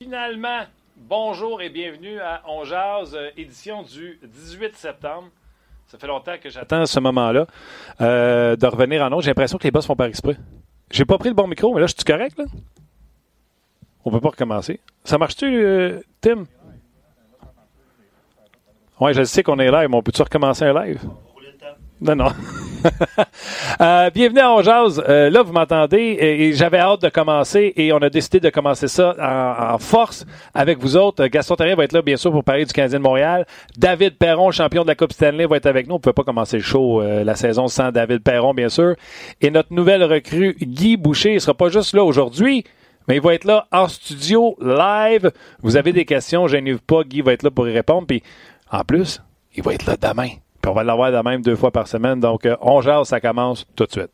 Finalement, bonjour et bienvenue à On Jazz, euh, édition du 18 septembre. Ça fait longtemps que j'attends ce moment-là euh, de revenir en autre. J'ai l'impression que les boss font par exprès. J'ai pas pris le bon micro, mais là, je suis correct, là? On peut pas recommencer. Ça marche-tu, euh, Tim? Ouais, je sais qu'on est live, mais on peut-tu recommencer un live? Non, non. euh, bienvenue à On. Euh, là, vous m'entendez et, j'avais hâte de commencer et on a décidé de commencer ça en, force avec vous autres. Gaston Terrien va être là, bien sûr, pour parler du Canadien de Montréal. David Perron, champion de la Coupe Stanley, va être avec nous. On ne pouvait pas commencer le show, euh, la saison sans David Perron, bien sûr. Et notre nouvelle recrue, Guy Boucher, il sera pas juste là aujourd'hui, mais il va être là en studio, live. Vous avez des questions, gênez-vous pas, Guy va être là pour y répondre. Puis, en plus, il va être là demain. On va l'avoir de même deux fois par semaine. Donc, euh, on jase, ça commence tout de suite.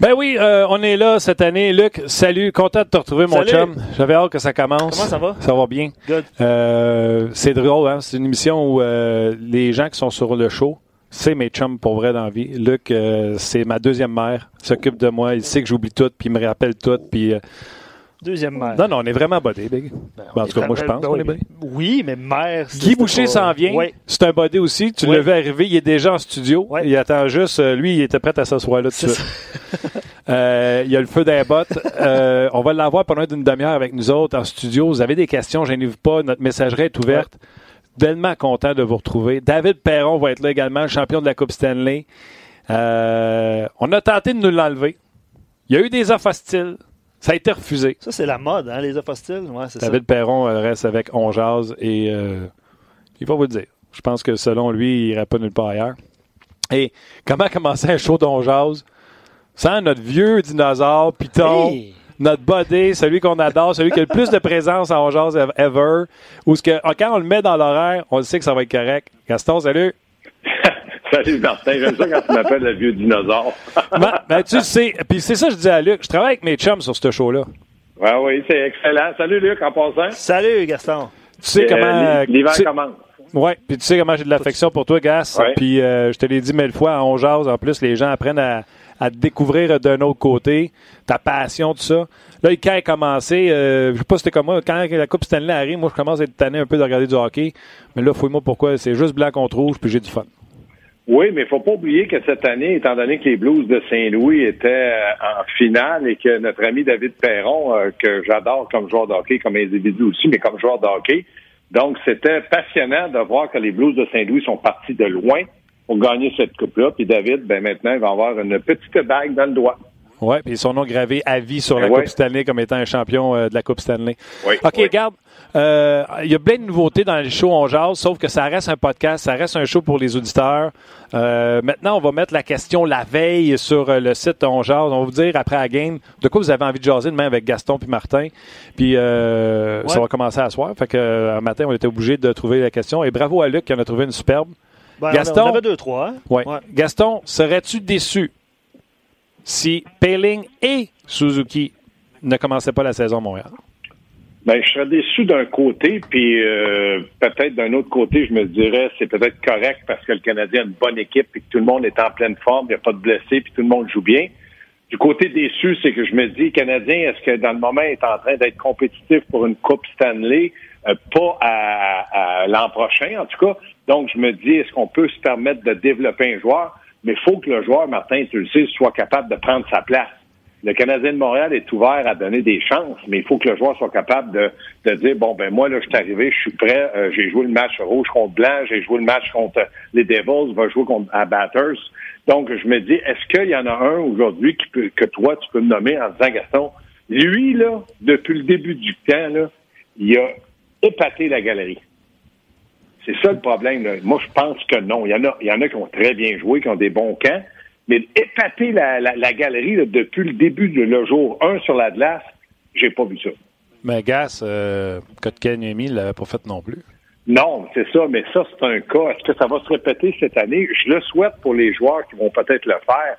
Ben oui, euh, on est là cette année. Luc, salut, content de te retrouver, mon Salut. chum. J'avais hâte que ça commence. Comment ça va? Ça va bien. Good. Euh, c'est drôle, hein? C'est une émission où euh, les gens qui sont sur le show, c'est mes chums pour vrai dans la vie. Luc, euh, c'est ma deuxième mère. Il s'occupe de moi. Il sait que j'oublie tout, puis il me rappelle tout. Puis, euh, Deuxième mère. Non, non, on est vraiment bodé, Big. Ben, Ben, en tout cas, moi, je pense qu'on oui, est bodé. Oui, mais mère. c'est- Guy Boucher pas- s'en vient. Oui. C'est un bodé aussi. Tu Oui. l'as vu arriver. Il est déjà en studio. Oui. Il attend juste. euh, lui, il était prêt à s'asseoir là tout de C'est suite. Euh, il y a le feu d'un bottes. Euh, on va l'avoir pendant d'une demi-heure avec nous autres en studio. Vous avez des questions, gênez-vous pas. Notre messagerie est ouverte. Tellement content de vous retrouver. David Perron va être là également, le champion de la Coupe Stanley. Euh, on a tenté de nous l'enlever. Il y a eu des offres hostiles. Ça a été refusé. Ça, c'est la mode, hein, les offres hostiles. Ouais, c'est David Perron euh, reste avec On Jazz et euh, il va vous le dire. Je pense que selon lui, il irait pas nulle part ailleurs. Et comment commencer un show d'On Jazz sans notre vieux dinosaure, ça. Python, Hey! notre body, celui qu'on adore, celui qui a le plus de présence à On Jazz ever, ou ce que ah, quand on le met dans l'horaire, on le sait que ça va être correct. Gaston, salut. Salut Martin, j'aime ça quand tu m'appelles le vieux dinosaure. Ben, ben, tu sais, puis c'est ça que je dis à Luc, je travaille avec mes chums sur ce show-là. ouais, oui, c'est excellent. Salut Luc, en passant. Salut, Gaston. Tu sais Euh, comment... L'hiver tu sais- commence. Oui, puis tu sais comment j'ai de l'affection pour toi, Gas. Puis euh, je te l'ai dit mille fois, on jase. En plus, les gens apprennent à, à te découvrir d'un autre côté, ta passion, tout ça. Là, quand il a commencé, euh, je sais pas si c'était comme moi, quand la Coupe Stanley arrive, moi, je commence à être tanné un peu de regarder du hockey. Mais là, fouille-moi pourquoi. C'est juste blanc contre rouge, puis j'ai du fun. Oui, mais il faut pas oublier que cette année, étant donné que les Blues de Saint-Louis étaient euh, en finale et que notre ami David Perron, euh, que j'adore comme joueur de hockey, comme individu aussi, mais comme joueur de hockey, donc c'était passionnant de voir que les Blues de Saint-Louis sont partis de loin pour gagner cette coupe-là. Puis David, ben maintenant, il va avoir une petite bague dans le doigt. Ouais, puis son nom gravé à vie sur la Eh ouais. Coupe Stanley comme étant un champion euh, de la Coupe Stanley. Oui, OK, oui. regarde. Euh, Il y a plein de nouveautés dans les shows On Jase, sauf que ça reste un podcast, ça reste un show pour les auditeurs. Euh, maintenant, on va mettre la question la veille sur euh, le site On Jase. On va vous dire après la game de quoi vous avez envie de jaser demain avec Gaston puis Martin. Puis euh, ça va commencer à soir. Fait que euh, un matin, on était obligé de trouver la question. Et bravo à Luc qui en a trouvé une superbe. Ben, Gaston? On avait deux, trois. hein? Ouais. Ouais. Gaston, serais-tu déçu si Payling et Suzuki ne commençaient pas la saison à Montréal? Ben, je serais déçu d'un côté, puis euh, peut-être d'un autre côté, je me dirais c'est peut-être correct parce que le Canadien a une bonne équipe et que tout le monde est en pleine forme, il n'y a pas de blessés, puis tout le monde joue bien. Du côté déçu, c'est que je me dis, Canadien, est-ce que dans le moment est en train d'être compétitif pour une Coupe Stanley, euh, pas à, à l'an prochain en tout cas. Donc je me dis, est-ce qu'on peut se permettre de développer un joueur, mais il faut que le joueur, Martin, tu le sais, soit capable de prendre sa place. Le Canadien de Montréal est ouvert à donner des chances, mais il faut que le joueur soit capable de, de dire bon ben moi là je suis arrivé, je suis prêt, euh, j'ai joué le match rouge contre blanc, j'ai joué le match contre les Devils, va jouer contre à Batters. Donc je me dis est-ce qu'il y en a un aujourd'hui qui peut que toi tu peux me nommer en disant Gaston, lui là depuis le début du temps là, il a épaté la galerie. C'est ça le problème. là. Moi, je pense que non. Il y en a, il y en a qui ont très bien joué, qui ont des bons camps, mais épater la, la, la galerie là, depuis le début de le jour 1 sur la glace, j'ai pas vu ça. Mais Gas, euh, Kotkaniemi ne l'avait pas fait non plus. Non, c'est ça, mais ça, c'est un cas. Est-ce que ça va se répéter cette année? Je le souhaite pour les joueurs qui vont peut-être le faire,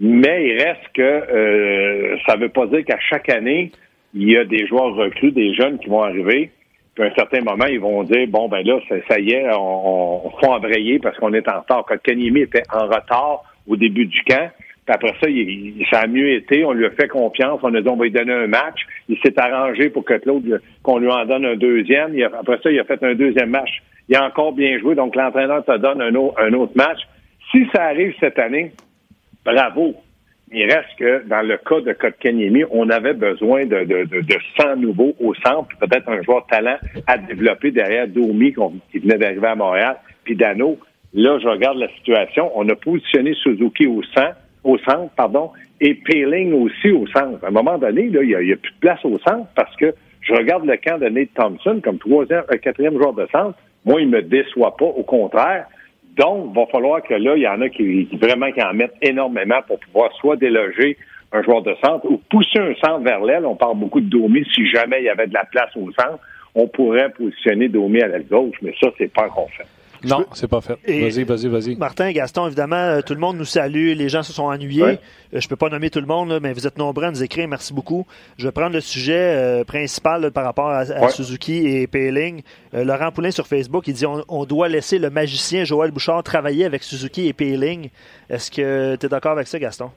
mais il reste que euh, ça ne veut pas dire qu'à chaque année, il y a des joueurs recrues, des jeunes qui vont arriver. Puis à un certain moment, ils vont dire bon ben là, ça, ça y est, on, on faut embrayer parce qu'on est en retard. Quand Kanyemi était en retard au début du camp, puis après ça, il, ça a mieux été. On lui a fait confiance. On a dit on va lui donner un match. Il s'est arrangé pour que l'autre qu'on lui en donne un deuxième. Il a, après ça, il a fait un deuxième match. Il a encore bien joué. Donc l'entraîneur te donne un autre, un autre match. Si ça arrive cette année, bravo. Il reste que dans le cas de Kotkaniemi, on avait besoin de, de, de, de 100 nouveaux au centre, peut-être un joueur talent à développer derrière Domi qui venait d'arriver à Montréal, puis Dano. Là, je regarde la situation. On a positionné Suzuki au centre, au centre, pardon, et Peeling aussi au centre. À un moment donné, il n'y a, plus de place au centre parce que je regarde le camp de Nate Thompson comme troisième, euh, quatrième joueur de centre. Moi, il me déçoit pas. Au contraire, donc, il va falloir que là, il y en a qui, vraiment qui en mettent énormément pour pouvoir soit déloger un joueur de centre ou pousser un centre vers l'aile. On parle beaucoup de Domi. Si jamais il y avait de la place au centre, on pourrait positionner Domi à l'aile gauche, mais ça, c'est pas encore fait. Non, c'est pas fait. Vas-y, vas-y, vas-y. Martin, Gaston, évidemment, euh, tout le monde nous salue. Les gens se sont ennuyés. Ouais. Euh, je peux pas nommer tout le monde, là, mais vous êtes nombreux à nous écrire. Merci beaucoup. Je vais prendre le sujet euh, principal là, par rapport à, à Ouais. Suzuki et Payling. Euh, Laurent Poulain sur Facebook, il dit on, on doit laisser le magicien Joël Bouchard travailler avec Suzuki et Payling. Est-ce que tu es d'accord avec ça, Gaston?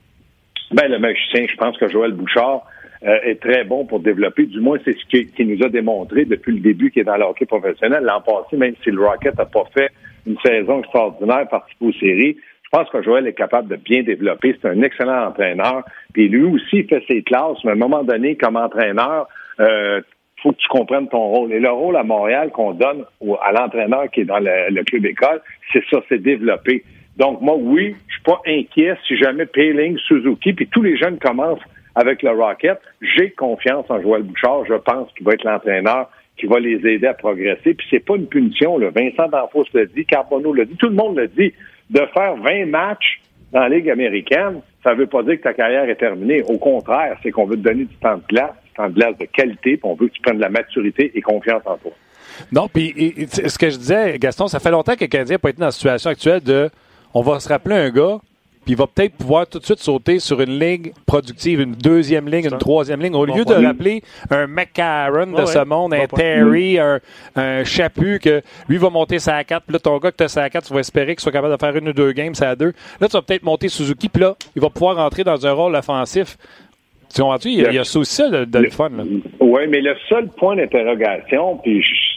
Ben, le magicien, je pense que Joël Bouchard euh, est très bon pour développer. Du moins, c'est ce qu'il qui nous a démontré depuis le début qu'il est dans le hockey professionnel. L'an passé, même si le Rocket n'a pas fait une saison extraordinaire, participé aux séries, je pense que Joël est capable de bien développer. C'est un excellent entraîneur. Puis lui aussi, fait ses classes, mais à un moment donné, comme entraîneur, euh, faut que tu comprennes ton rôle. Et le rôle à Montréal qu'on donne à l'entraîneur qui est dans le, club école, c'est ça, c'est développer. Donc moi, oui, je suis pas inquiet si jamais Payling, Suzuki, puis tous les jeunes commencent avec le Rocket. J'ai confiance en Joël Bouchard. Je pense qu'il va être l'entraîneur qui va les aider à progresser. Puis c'est pas une punition. Vincent D'Anfos l'a dit, Carbonneau l'a dit, tout le monde l'a dit. De faire 20 matchs dans la Ligue américaine, ça veut pas dire que ta carrière est terminée. Au contraire, c'est qu'on veut te donner du temps de glace, du temps de glace de qualité, puis on veut que tu prennes de la maturité et confiance en toi. Non, puis ce que je disais, Gaston, ça fait longtemps que le Canadien n'a pas été dans la situation actuelle de on va se rappeler un gars, puis il va peut-être pouvoir tout de suite sauter sur une ligne productive, une deuxième ligne, une troisième ligne, au Bon lieu point. de rappeler un McCarron de Ouais, ce monde, Bon un point. Terry, un, un Chaput, que lui va monter sa 4, puis là, ton gars que tu as sa 4, tu vas espérer qu'il soit capable de faire une ou deux games, ça à deux. Là, tu vas peut-être monter Suzuki, puis là, il va pouvoir entrer dans un rôle offensif. Tu comprends-tu? Il y a, il y a ça aussi ça, de, de le fun. là. Oui, mais le seul point d'interrogation, puis je-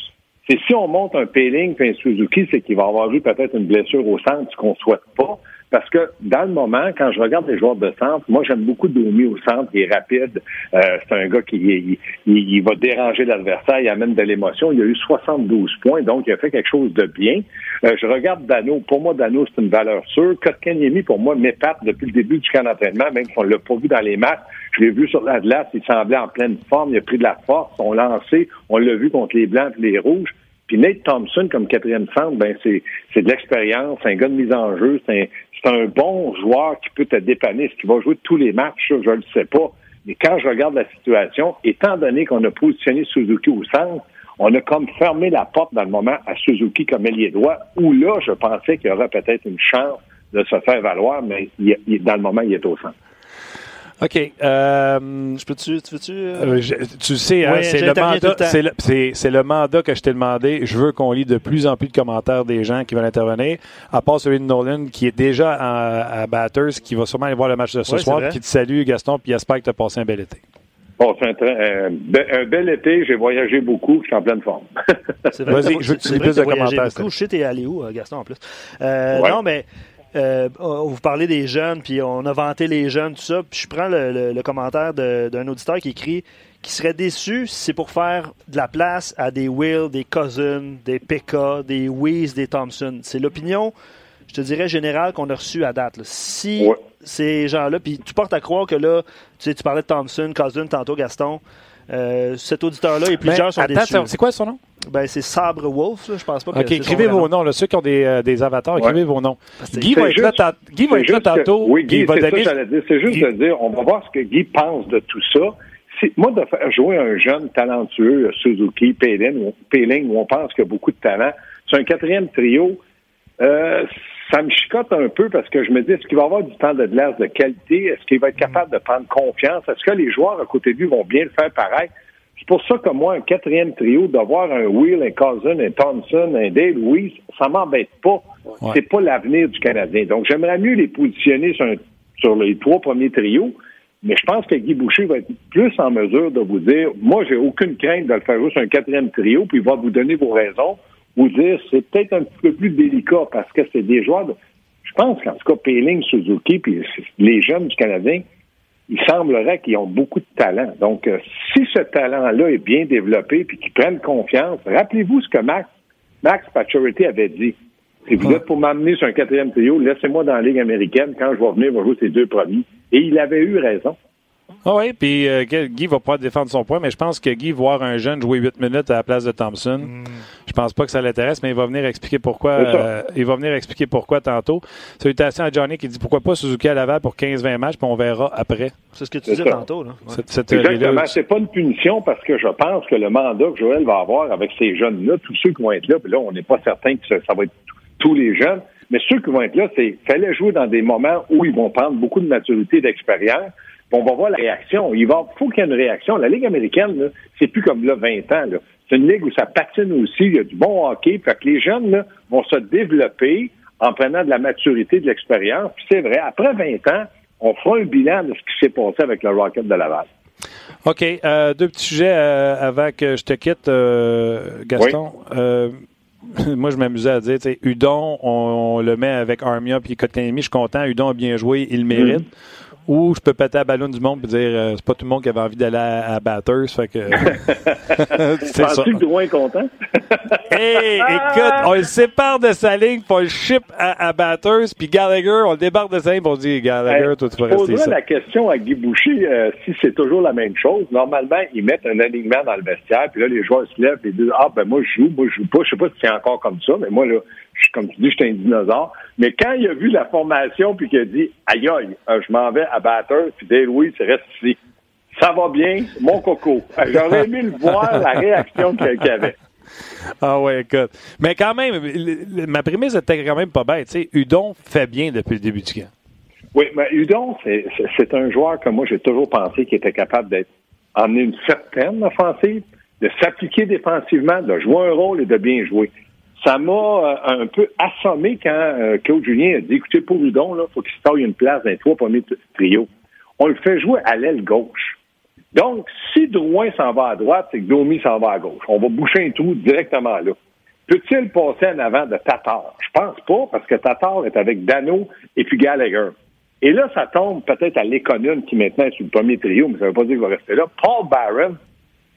c'est si on monte un Payling puis un Suzuki, c'est qu'il va avoir eu peut-être une blessure au centre, ce qu'on souhaite pas. Parce que dans le moment, quand je regarde les joueurs de centre, moi j'aime beaucoup Domi au centre, il est rapide. Euh, c'est un gars qui il, il- va déranger l'adversaire, il amène de l'émotion. Il a eu 72 points, donc il a fait quelque chose de bien. Euh, je regarde Dano. Pour moi, Dano, c'est une valeur sûre. Kotkaniemi, pour moi, m'épate depuis le début du camp d'entraînement, même si on l'a pas vu dans les matchs. Je l'ai vu sur la glace, il semblait en pleine forme, il a pris de la force, on l'a lancé, on l'a vu contre les Blancs et les Rouges. Puis Nate Thompson, comme quatrième centre, ben c'est c'est de l'expérience, c'est un gars de mise en jeu, c'est c'est un bon joueur qui peut te dépanner. Est-ce va jouer tous les matchs? Je ne le sais pas. Mais quand je regarde la situation, étant donné qu'on a positionné Suzuki au centre, on a comme fermé la porte dans le moment à Suzuki comme ailier droit, où là, je pensais qu'il y aurait peut-être une chance de se faire valoir, mais il- dans le moment, il est au centre. OK. Euh, Je peux-tu, tu veux-tu? euh, Euh, je- tu sais, hein, Oui, c'est le mandat. le. C'est le, c'est- c'est le mandat que je t'ai demandé. Je veux qu'on lit de plus en plus de commentaires des gens qui veulent intervenir. À part celui de Nolan, qui est déjà à, à Batters, qui va sûrement aller voir le match de ce Oui, soir, qui te salue, Gaston, puis j'espère que tu as passé un bel été. Bon, c'est un, be- un bel été, j'ai voyagé beaucoup, je suis en pleine forme. C'est vrai Vas-y, je veux que tu lis plus de commentaires, beaucoup. Je sais, t'es allé où, Gaston, en plus? Euh, Ouais. Non, mais euh, on- vous parlez des jeunes, puis on a vanté les jeunes, tout ça. Puis je prends le, le- le commentaire d'un auditeur qui écrit qui serait déçu si c'est pour faire de la place à des Will, des Cousins, des PK, des Weeze, des Thompson. C'est l'opinion, je te dirais, générale qu'on a reçue à date. là. Si Ouais. ces gens-là, puis tu portes à croire que là, tu sais, tu parlais de Thompson, Cousin, tantôt Gaston, euh, cet auditeur-là et plusieurs Mais sont attends, déçus. c'est quoi son nom? Ben, c'est Sabre Wolf, là, je pense pas que OK, écrivez vos nom. noms. là, ceux qui ont des, euh, des avatars, écrivez vos noms. Guy va juste- tant- Guy va C'est être là juste que- tantôt. oui, Guy, va donner. C'est juste Guy- de dire, on va voir ce que Guy pense de tout ça. moi, de faire jouer un jeune talentueux, Suzuki, Péling, où on pense qu'il y a beaucoup de talent, c'est un quatrième trio, euh, ça me chicote un peu parce que je me dis, est-ce qu'il va avoir du temps de glace de qualité? Est-ce qu'il va être capable de prendre confiance? Est-ce que les joueurs à côté de lui vont bien le faire pareil? C'est pour ça que moi, un quatrième trio, d'avoir un Will, un Cousin, un Thompson, un Dave oui, ça m'embête pas. C'est pas l'avenir du Canadien. Donc, j'aimerais mieux les positionner sur, sur les trois premiers trios. Mais je pense que Guy Boucher va être plus en mesure de vous dire, moi, j'ai aucune crainte de le faire juste un quatrième trio, puis il va vous donner vos raisons, vous dire, c'est peut-être un petit peu plus délicat parce que c'est des joueurs de... Je pense qu'en tout cas, Péling, Suzuki, puis les jeunes du Canadien, il semblerait qu'ils ont beaucoup de talent. Donc, euh, si ce talent-là est bien développé puis qu'ils prennent confiance, rappelez-vous ce que Max, Max Pacioretty avait dit. Si vous êtes pour m'amener sur un quatrième trio, laissez-moi dans la Ligue américaine. Quand je vais venir, je vais jouer ces deux premiers. Et il avait eu raison. Ah oui, puis euh, Guy va pas défendre son point, mais je pense que Guy, voir un jeune jouer 8 minutes à la place de Thompson, hmm. je pense pas que ça l'intéresse, mais il va venir expliquer pourquoi. Euh, il va venir expliquer pourquoi tantôt. Salutations à Johnny qui dit pourquoi pas Suzuki à Laval pour 15-20 matchs, puis on verra après. C'est ce que tu disais tantôt. Là. Exactement. C'est pas une punition parce que je pense que le mandat que Joël va avoir avec ces jeunes-là, tous ceux qui vont être là, puis là, on n'est pas certain que ça va être tous les jeunes, mais ceux qui vont être là, c'est fallait jouer dans des moments où ils vont prendre beaucoup de maturité et d'expérience. On va voir la réaction. Il va, faut qu'il y ait une réaction. La Ligue américaine, c'est plus comme là 20 ans. C'est une ligue où ça patine aussi. Il y a du bon hockey. Fait que les jeunes là, vont se développer en prenant de la maturité, de l'expérience. Puis c'est vrai, après 20 ans, on fera un bilan de ce qui s'est passé avec le Rocket de Laval. OK. Euh, deux petits sujets euh, avant que je te quitte, euh, Gaston. moi, je m'amusais à dire, Udon, on, le met avec Armia puis Kotkaniemi. Je suis content. Udon a bien joué. Il le mérite. Mm ou je peux péter la ballon du monde et dire euh, c'est pas tout le monde qui avait envie d'aller à, Batters. Fait que. c'est ça. que Drouin est content? hey, écoute, on le sépare de sa ligne pour le ship à, Batters, puis Gallagher, on le débarque de sa ligne pour dire Gallagher, toi, tu vas rester ici. la question à Guy Boucher, euh, si c'est toujours la même chose. Normalement, ils mettent un alignement dans le vestiaire, puis là, les joueurs se lèvent et disent Ah, ben moi, je joue, moi, je joue pas. Je sais pas si c'est encore comme ça, mais moi, là, comme tu dis, je suis un dinosaure. Mais quand il a vu la formation puis qu'il a dit Aïe aïe, euh, je m'en vais à batteur, puis Dale Louis reste ici. Ça va bien, mon coco. Euh, j'aurais aimé le voir, la réaction qu'il avait. Ah ouais, écoute. Mais quand même, ma prémisse était quand même pas bête. sais, Udon fait bien depuis le début du camp. Oui, mais Udon, c'est un joueur que moi j'ai toujours pensé qui était capable d'être emmener une certaine offensive, de s'appliquer défensivement, de jouer un rôle et de bien jouer ça m'a euh, un peu assommé quand euh, Claude Julien a dit écoutez, pour Ludon, il faut qu'il se taille une place dans les trois premiers trios. On le fait jouer à l'aile gauche. Donc, si Drouin s'en va à droite, c'est que Domi s'en va à gauche. On va boucher un trou directement là. Peut-il passer en avant de Tatar? Je pense pas, parce que Tatar est avec Dano et puis Gallagher. Et là, ça tombe peut-être à l'économie qui maintenant est sur le premier trio, mais ça ne veut pas dire qu'il va rester là. Paul Barron,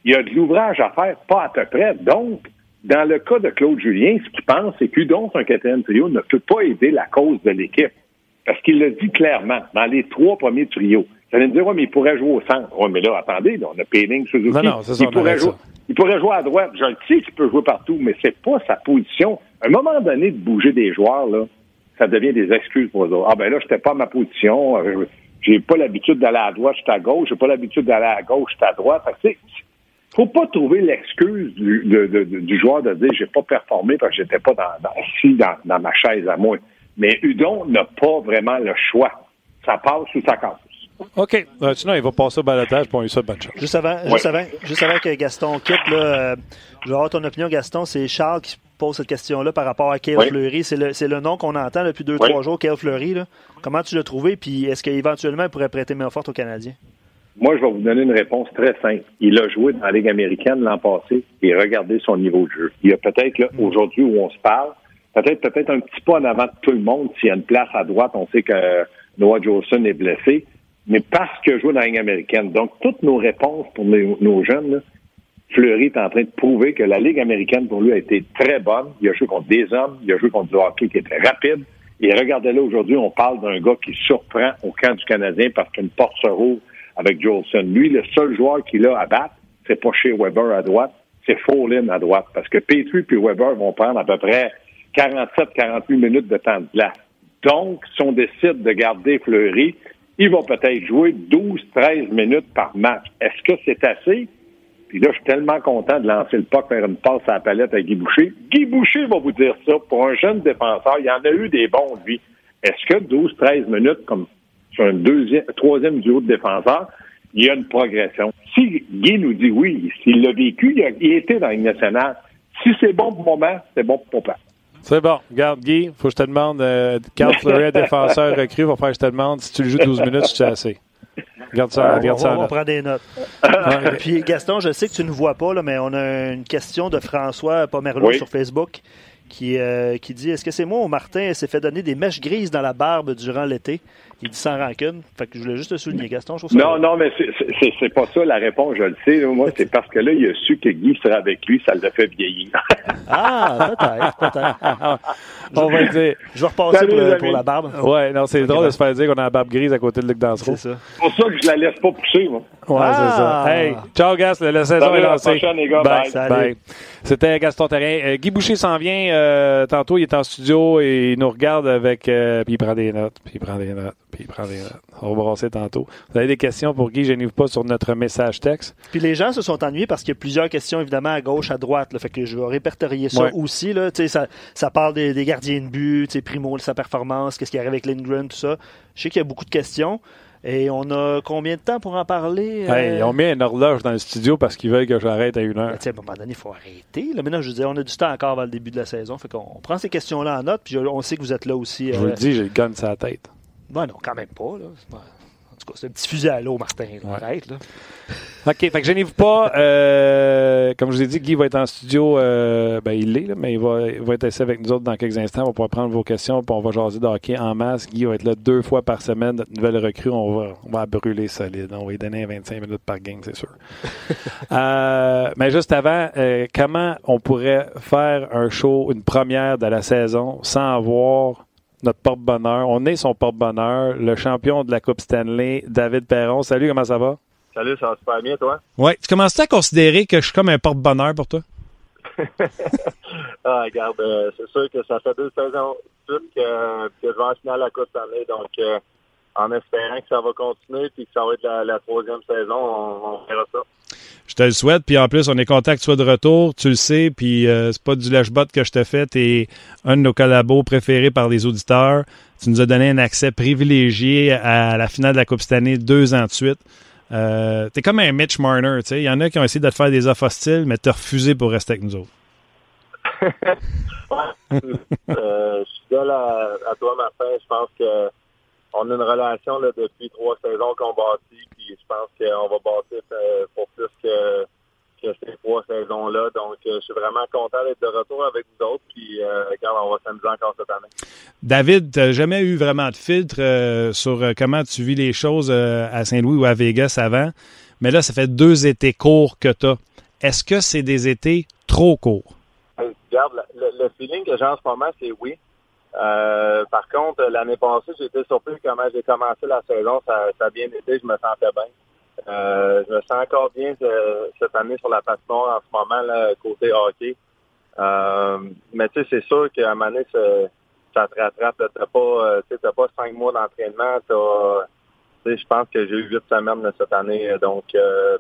il a de l'ouvrage à faire, pas à peu près. Donc, dans le cas de Claude Julien, ce qu'il pense, c'est qu'Udon, un quatrième trio, ne peut pas aider la cause de l'équipe. Parce qu'il le dit clairement, dans les trois premiers trios. Ça allez me dire, oui, mais il pourrait jouer au centre. Oui, mais là, attendez, on a Péling, Suzuki. Non, non, il, pourrait jouer, il pourrait jouer à droite. Je le sais qu'il peut jouer partout, mais c'est pas sa position. À un moment donné, de bouger des joueurs, là, ça devient des excuses pour eux autres. Ah ben là, j'étais pas à ma position. Euh, j'ai pas l'habitude d'aller à droite, je suis à gauche. J'ai pas l'habitude d'aller à gauche, je suis à droite. Fait que, faut pas trouver l'excuse du, du, joueur de dire j'ai pas performé parce que j'étais pas dans, ici dans, ma chaise à moi. Mais Udon n'a pas vraiment le choix. Ça passe ou ça casse. OK. Euh, sinon, il va passer au balotage pour un seul bonne chance. Juste avant, juste, avant, juste avant que Gaston quitte, là, euh, je vais avoir ton opinion, Gaston. C'est Charles qui pose cette question-là par rapport à Kale Fleury. C'est le, le, nom qu'on entend depuis deux, trois jours, Kale Fleury. Là. Comment tu l'as trouvé? Puis est-ce qu'éventuellement, il pourrait prêter main forte aux Canadiens? Moi, je vais vous donner une réponse très simple. Il a joué dans la Ligue américaine l'an passé et regardez son niveau de jeu. Il y a peut-être, là, aujourd'hui où on se parle, peut-être peut-être un petit pas en avant de tout le monde. S'il y a une place à droite, on sait que Noah Jolson est blessé, mais parce qu'il a joué dans la Ligue américaine. Donc, toutes nos réponses pour nos, jeunes, Fleury est en train de prouver que la Ligue américaine, pour lui, a été très bonne. Il a joué contre des hommes, il a joué contre du hockey qui était rapide. Et regardez-là, aujourd'hui, on parle d'un gars qui surprend au camp du Canadien parce qu'une porte se roule avec Jolson. Lui, le seul joueur qu'il a à battre, c'est pas chez Weber à droite, c'est Follin à droite. Parce que Petrie et Weber vont prendre à peu près 47-48 minutes de temps de glace. Donc, si on décide de garder Fleury, il va peut-être jouer 12-13 minutes par match. Est-ce que c'est assez? Puis là, je suis tellement content de lancer le puck vers une passe à la palette à Guy Boucher. Guy Boucher va vous dire ça. Pour un jeune défenseur, il y en a eu des bons, lui. Est-ce que 12-13 minutes, comme sur un deuxième, troisième duo de défenseur, il y a une progression? Si Guy nous dit oui, s'il l'a vécu, il, a, il était dans une nationale. Si c'est bon pour moment, c'est bon pour papa. C'est bon. Regarde, Guy, faut que je te demande, euh, Carl Fleury, défenseur recru, va faire que je te demande si tu le joues 12 minutes, tu sais assez. Regarde ça, on, regarde ça. On, prend des notes. Puis Gaston, je sais que tu ne vois pas, là, mais on a une question de François Pomerleau Oui. sur Facebook qui, euh, qui dit Est-ce que c'est moi ou Martin s'est fait donner des mèches grises dans la barbe durant l'été? Il dit sans rancune. Fait que je voulais juste te souligner, Gaston. Je trouve ça Non, non, mais c'est- pas ça la réponse, je le sais. Moi, c'est parce que là, il a su que Guy serait avec lui, ça l'a fait vieillir. Ah, peut-être, peut-être. On va le dire. Je vais repasser Salut, pour, la barbe. Ouais, non, c'est drôle de se faire dire qu'on a la barbe grise à côté de Luc Dansereau. C'est ça. C'est pour ça que je la laisse pas pousser, moi. Ouais, Ah! c'est ça. Hey, ciao, Gas. La, saison Salut, est à la lancée. prochaine, les gars. Bye. Bye. C'était Gaston Terrain. Euh, Guy Boucher s'en vient euh, tantôt. Il est en studio et il nous regarde avec. euh, puis il prend des notes. Puis il prend des notes. Puis il prend des notes. On va brasser tantôt. Vous avez des questions pour Guy? Gênez-vous pas sur notre message texte. Puis les gens se sont ennuyés parce qu'il y a plusieurs questions, évidemment, à gauche, à droite. Là, fait que je vais répertorier ça Ouais. aussi. Là, ça, ça parle des, des gardiens de but, Primo, sa performance, qu'est-ce qui arrive avec Lindgren, tout ça. Je sais qu'il y a beaucoup de questions. Et on a combien de temps pour en parler? Hey, Euh, on met une horloge dans le studio parce qu'ils veulent que j'arrête à une heure. ben, à un moment donné, il faut arrêter. Là, maintenant, je dire, on a du temps encore avant le début de la saison. Fait qu'on on prend ces questions-là en note. Puis on sait que vous êtes là aussi. Je vous euh, le dis, j'ai le gun sur la tête. Ouais, non, quand même pas. Là. C'est pas- En tout cas, c'est un petit fusil à l'eau, Martin. là. Ouais. Arrête, là. OK, fait que gênez-vous pas. Euh, comme je vous ai dit, Guy va être en studio. euh, ben, il l'est, là, mais il va, il va être assis avec nous autres dans quelques instants. On va pouvoir prendre vos questions puis on va jaser de hockey en masse. Guy va être là deux fois par semaine. Notre nouvelle recrue, on va, on va brûler solide. On va lui donner 25 minutes par game, c'est sûr. Euh, mais juste avant, comment on pourrait faire un show, une première de la saison sans avoir notre porte-bonheur? On est son porte-bonheur, le champion de la Coupe Stanley, David Perron. Salut, comment ça va? Salut, ça va super bien, toi? Ouais. Tu commences à considérer que je suis comme un porte-bonheur pour toi? Ah, regarde, euh, c'est sûr que ça fait deux saisons que, que je vais en finale à la Coupe année, donc euh, en espérant que ça va continuer puis que ça va être la, la troisième saison, on, on verra ça. Je te le souhaite. Puis en plus, on est content que tu sois de retour. Tu le sais. Puis euh, c'est pas du lâche-bot que je te fais. Tu es un de nos collabos préférés par les auditeurs. Tu nous as donné un accès privilégié à la finale de la Coupe cette année deux ans de suite. Euh, t'es comme un Mitch Marner, tu sais. Il y en a qui ont essayé de te faire des offres hostiles, mais t'as refusé pour rester avec nous autres. Euh, je suis fidèle à, à toi, Martin. Je pense que on a une relation là, depuis trois saisons qu'on bâtit, puis je pense qu'on va bâtir euh, pour plus que, que ces trois saisons-là. Donc, euh, je suis vraiment content d'être de retour avec vous autres, puis euh, regarde, on va s'amuser encore cette année. David, t'as jamais eu vraiment de filtre euh, sur comment tu vis les choses euh, à Saint-Louis ou à Vegas avant. Mais là, ça fait deux étés courts que t'as. Est-ce que c'est des étés trop courts? Regarde, le- le feeling que j'ai en ce moment, c'est oui. Euh, par contre, l'année passée, été surpris comment j'ai commencé la saison. Ça, ça a bien été, je me sentais bien. Euh, je me sens encore bien cette année sur la patinoire en ce moment, là, côté hockey. Euh, mais tu sais, c'est sûr qu'à un moment donné, ça, ça te rattrape. T'as pas, euh, t'as pas cinq mois d'entraînement. Je pense que j'ai eu huit semaines là, cette année. Donc, euh,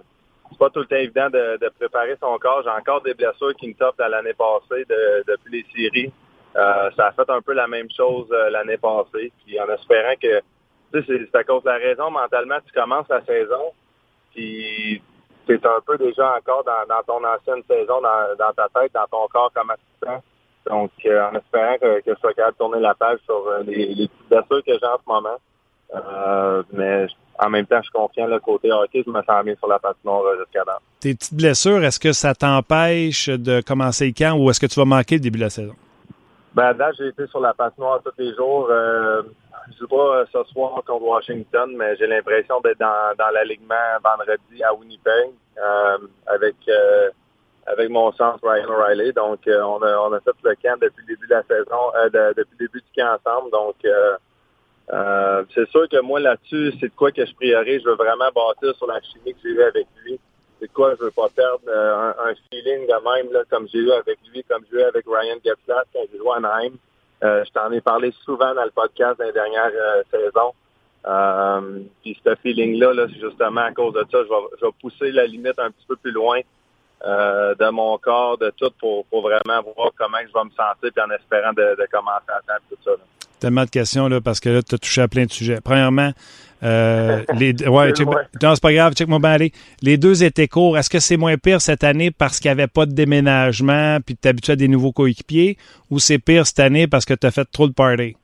c'est pas tout le temps évident de, de préparer son corps. J'ai encore des blessures qui me topent à l'année passée de- depuis les séries. Euh, ça a fait un peu la même chose euh, l'année passée. Puis en espérant que tu sais, c'est- à cause de la raison, mentalement, tu commences la saison, puis tu es un peu déjà encore dans, ton ancienne saison, dans, ta tête, dans ton corps comme assistant. Donc, euh, en espérant que, que je sois capable de tourner la page sur les, petites blessures que j'ai en ce moment. Mais en même temps, je suis confiant, le côté hockey, je me sens bien sur la patinoire jusqu'à date. Tes petites blessures, est-ce que ça t'empêche de commencer le camp ou est-ce que tu vas manquer le début de la saison? Ben, là, j'ai été sur la patinoire tous les jours. Euh, je joue pas euh, ce soir contre Washington, mais j'ai l'impression d'être dans, dans l'alignement vendredi à Winnipeg euh, avec avec mon centre Ryan O'Reilly. Donc, on, a, on a fait le camp depuis le début de la saison, de- depuis le début du camp ensemble. Donc, c'est sûr que moi, là-dessus, c'est de quoi que je prierai. Je veux vraiment bâtir sur la chimie que j'ai eue avec lui. C'est quoi je veux pas perdre euh, un, feeling de même, comme j'ai eu avec lui, comme j'ai eu avec Ryan Getzlaff quand j'ai joué à Anaheim. Euh, je t'en ai parlé souvent dans le podcast dans les dernières euh, saisons. Euh, puis ce feeling-là, là, justement, à cause de ça, je vais, pousser la limite un petit peu plus loin euh, de mon corps, de tout, pour, vraiment voir comment je vais me sentir, en espérant de, commencer à faire tout ça. Tellement de questions, là, parce que là, tu as touché à plein de sujets. Premièrement, euh, les, ouais, check, non, c'est pas grave, check-moi bien aller. Les deux étaient courts. Est-ce que c'est moins pire cette année parce qu'il n'y avait pas de déménagement puis tu habitué à des nouveaux coéquipiers ou c'est pire cette année parce que tu as fait trop de party?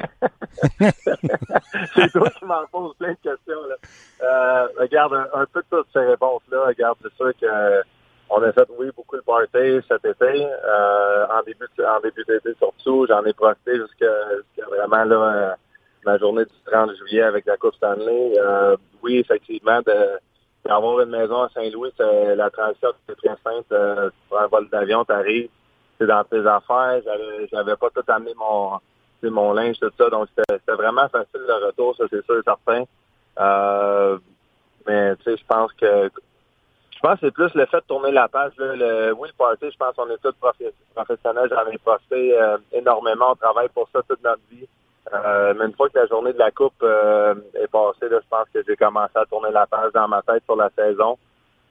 c'est toi qui m'en poses plein de questions. Là. Euh, regarde, un, un, peu de toutes ces réponses-là. Regarde, c'est sûr que on a fait, oui, beaucoup de party cet été. Euh, en début en début d'été surtout, j'en ai profité jusqu'à vraiment là ma journée du 30 juillet avec la Coupe Stanley. Euh, oui, effectivement, d'avoir une maison à Saint-Louis, la transition c'est très simple. Euh, pour un vol d'avion, tu arrives, c'est dans tes affaires. J'avais pas tout amené mon mon linge, tout ça. Donc, c'était vraiment facile le retour, ça, c'est sûr et certain. Euh, mais, tu sais, je pense que je pense que c'est plus le fait de tourner la page. Là, le, oui, le party, je pense qu'on est tous professionnels. J'en ai profité euh, énormément. On travaille pour ça toute notre vie. Euh, mais une fois que la journée de la Coupe euh, est passée, là, je pense que j'ai commencé à tourner la page dans ma tête sur la saison.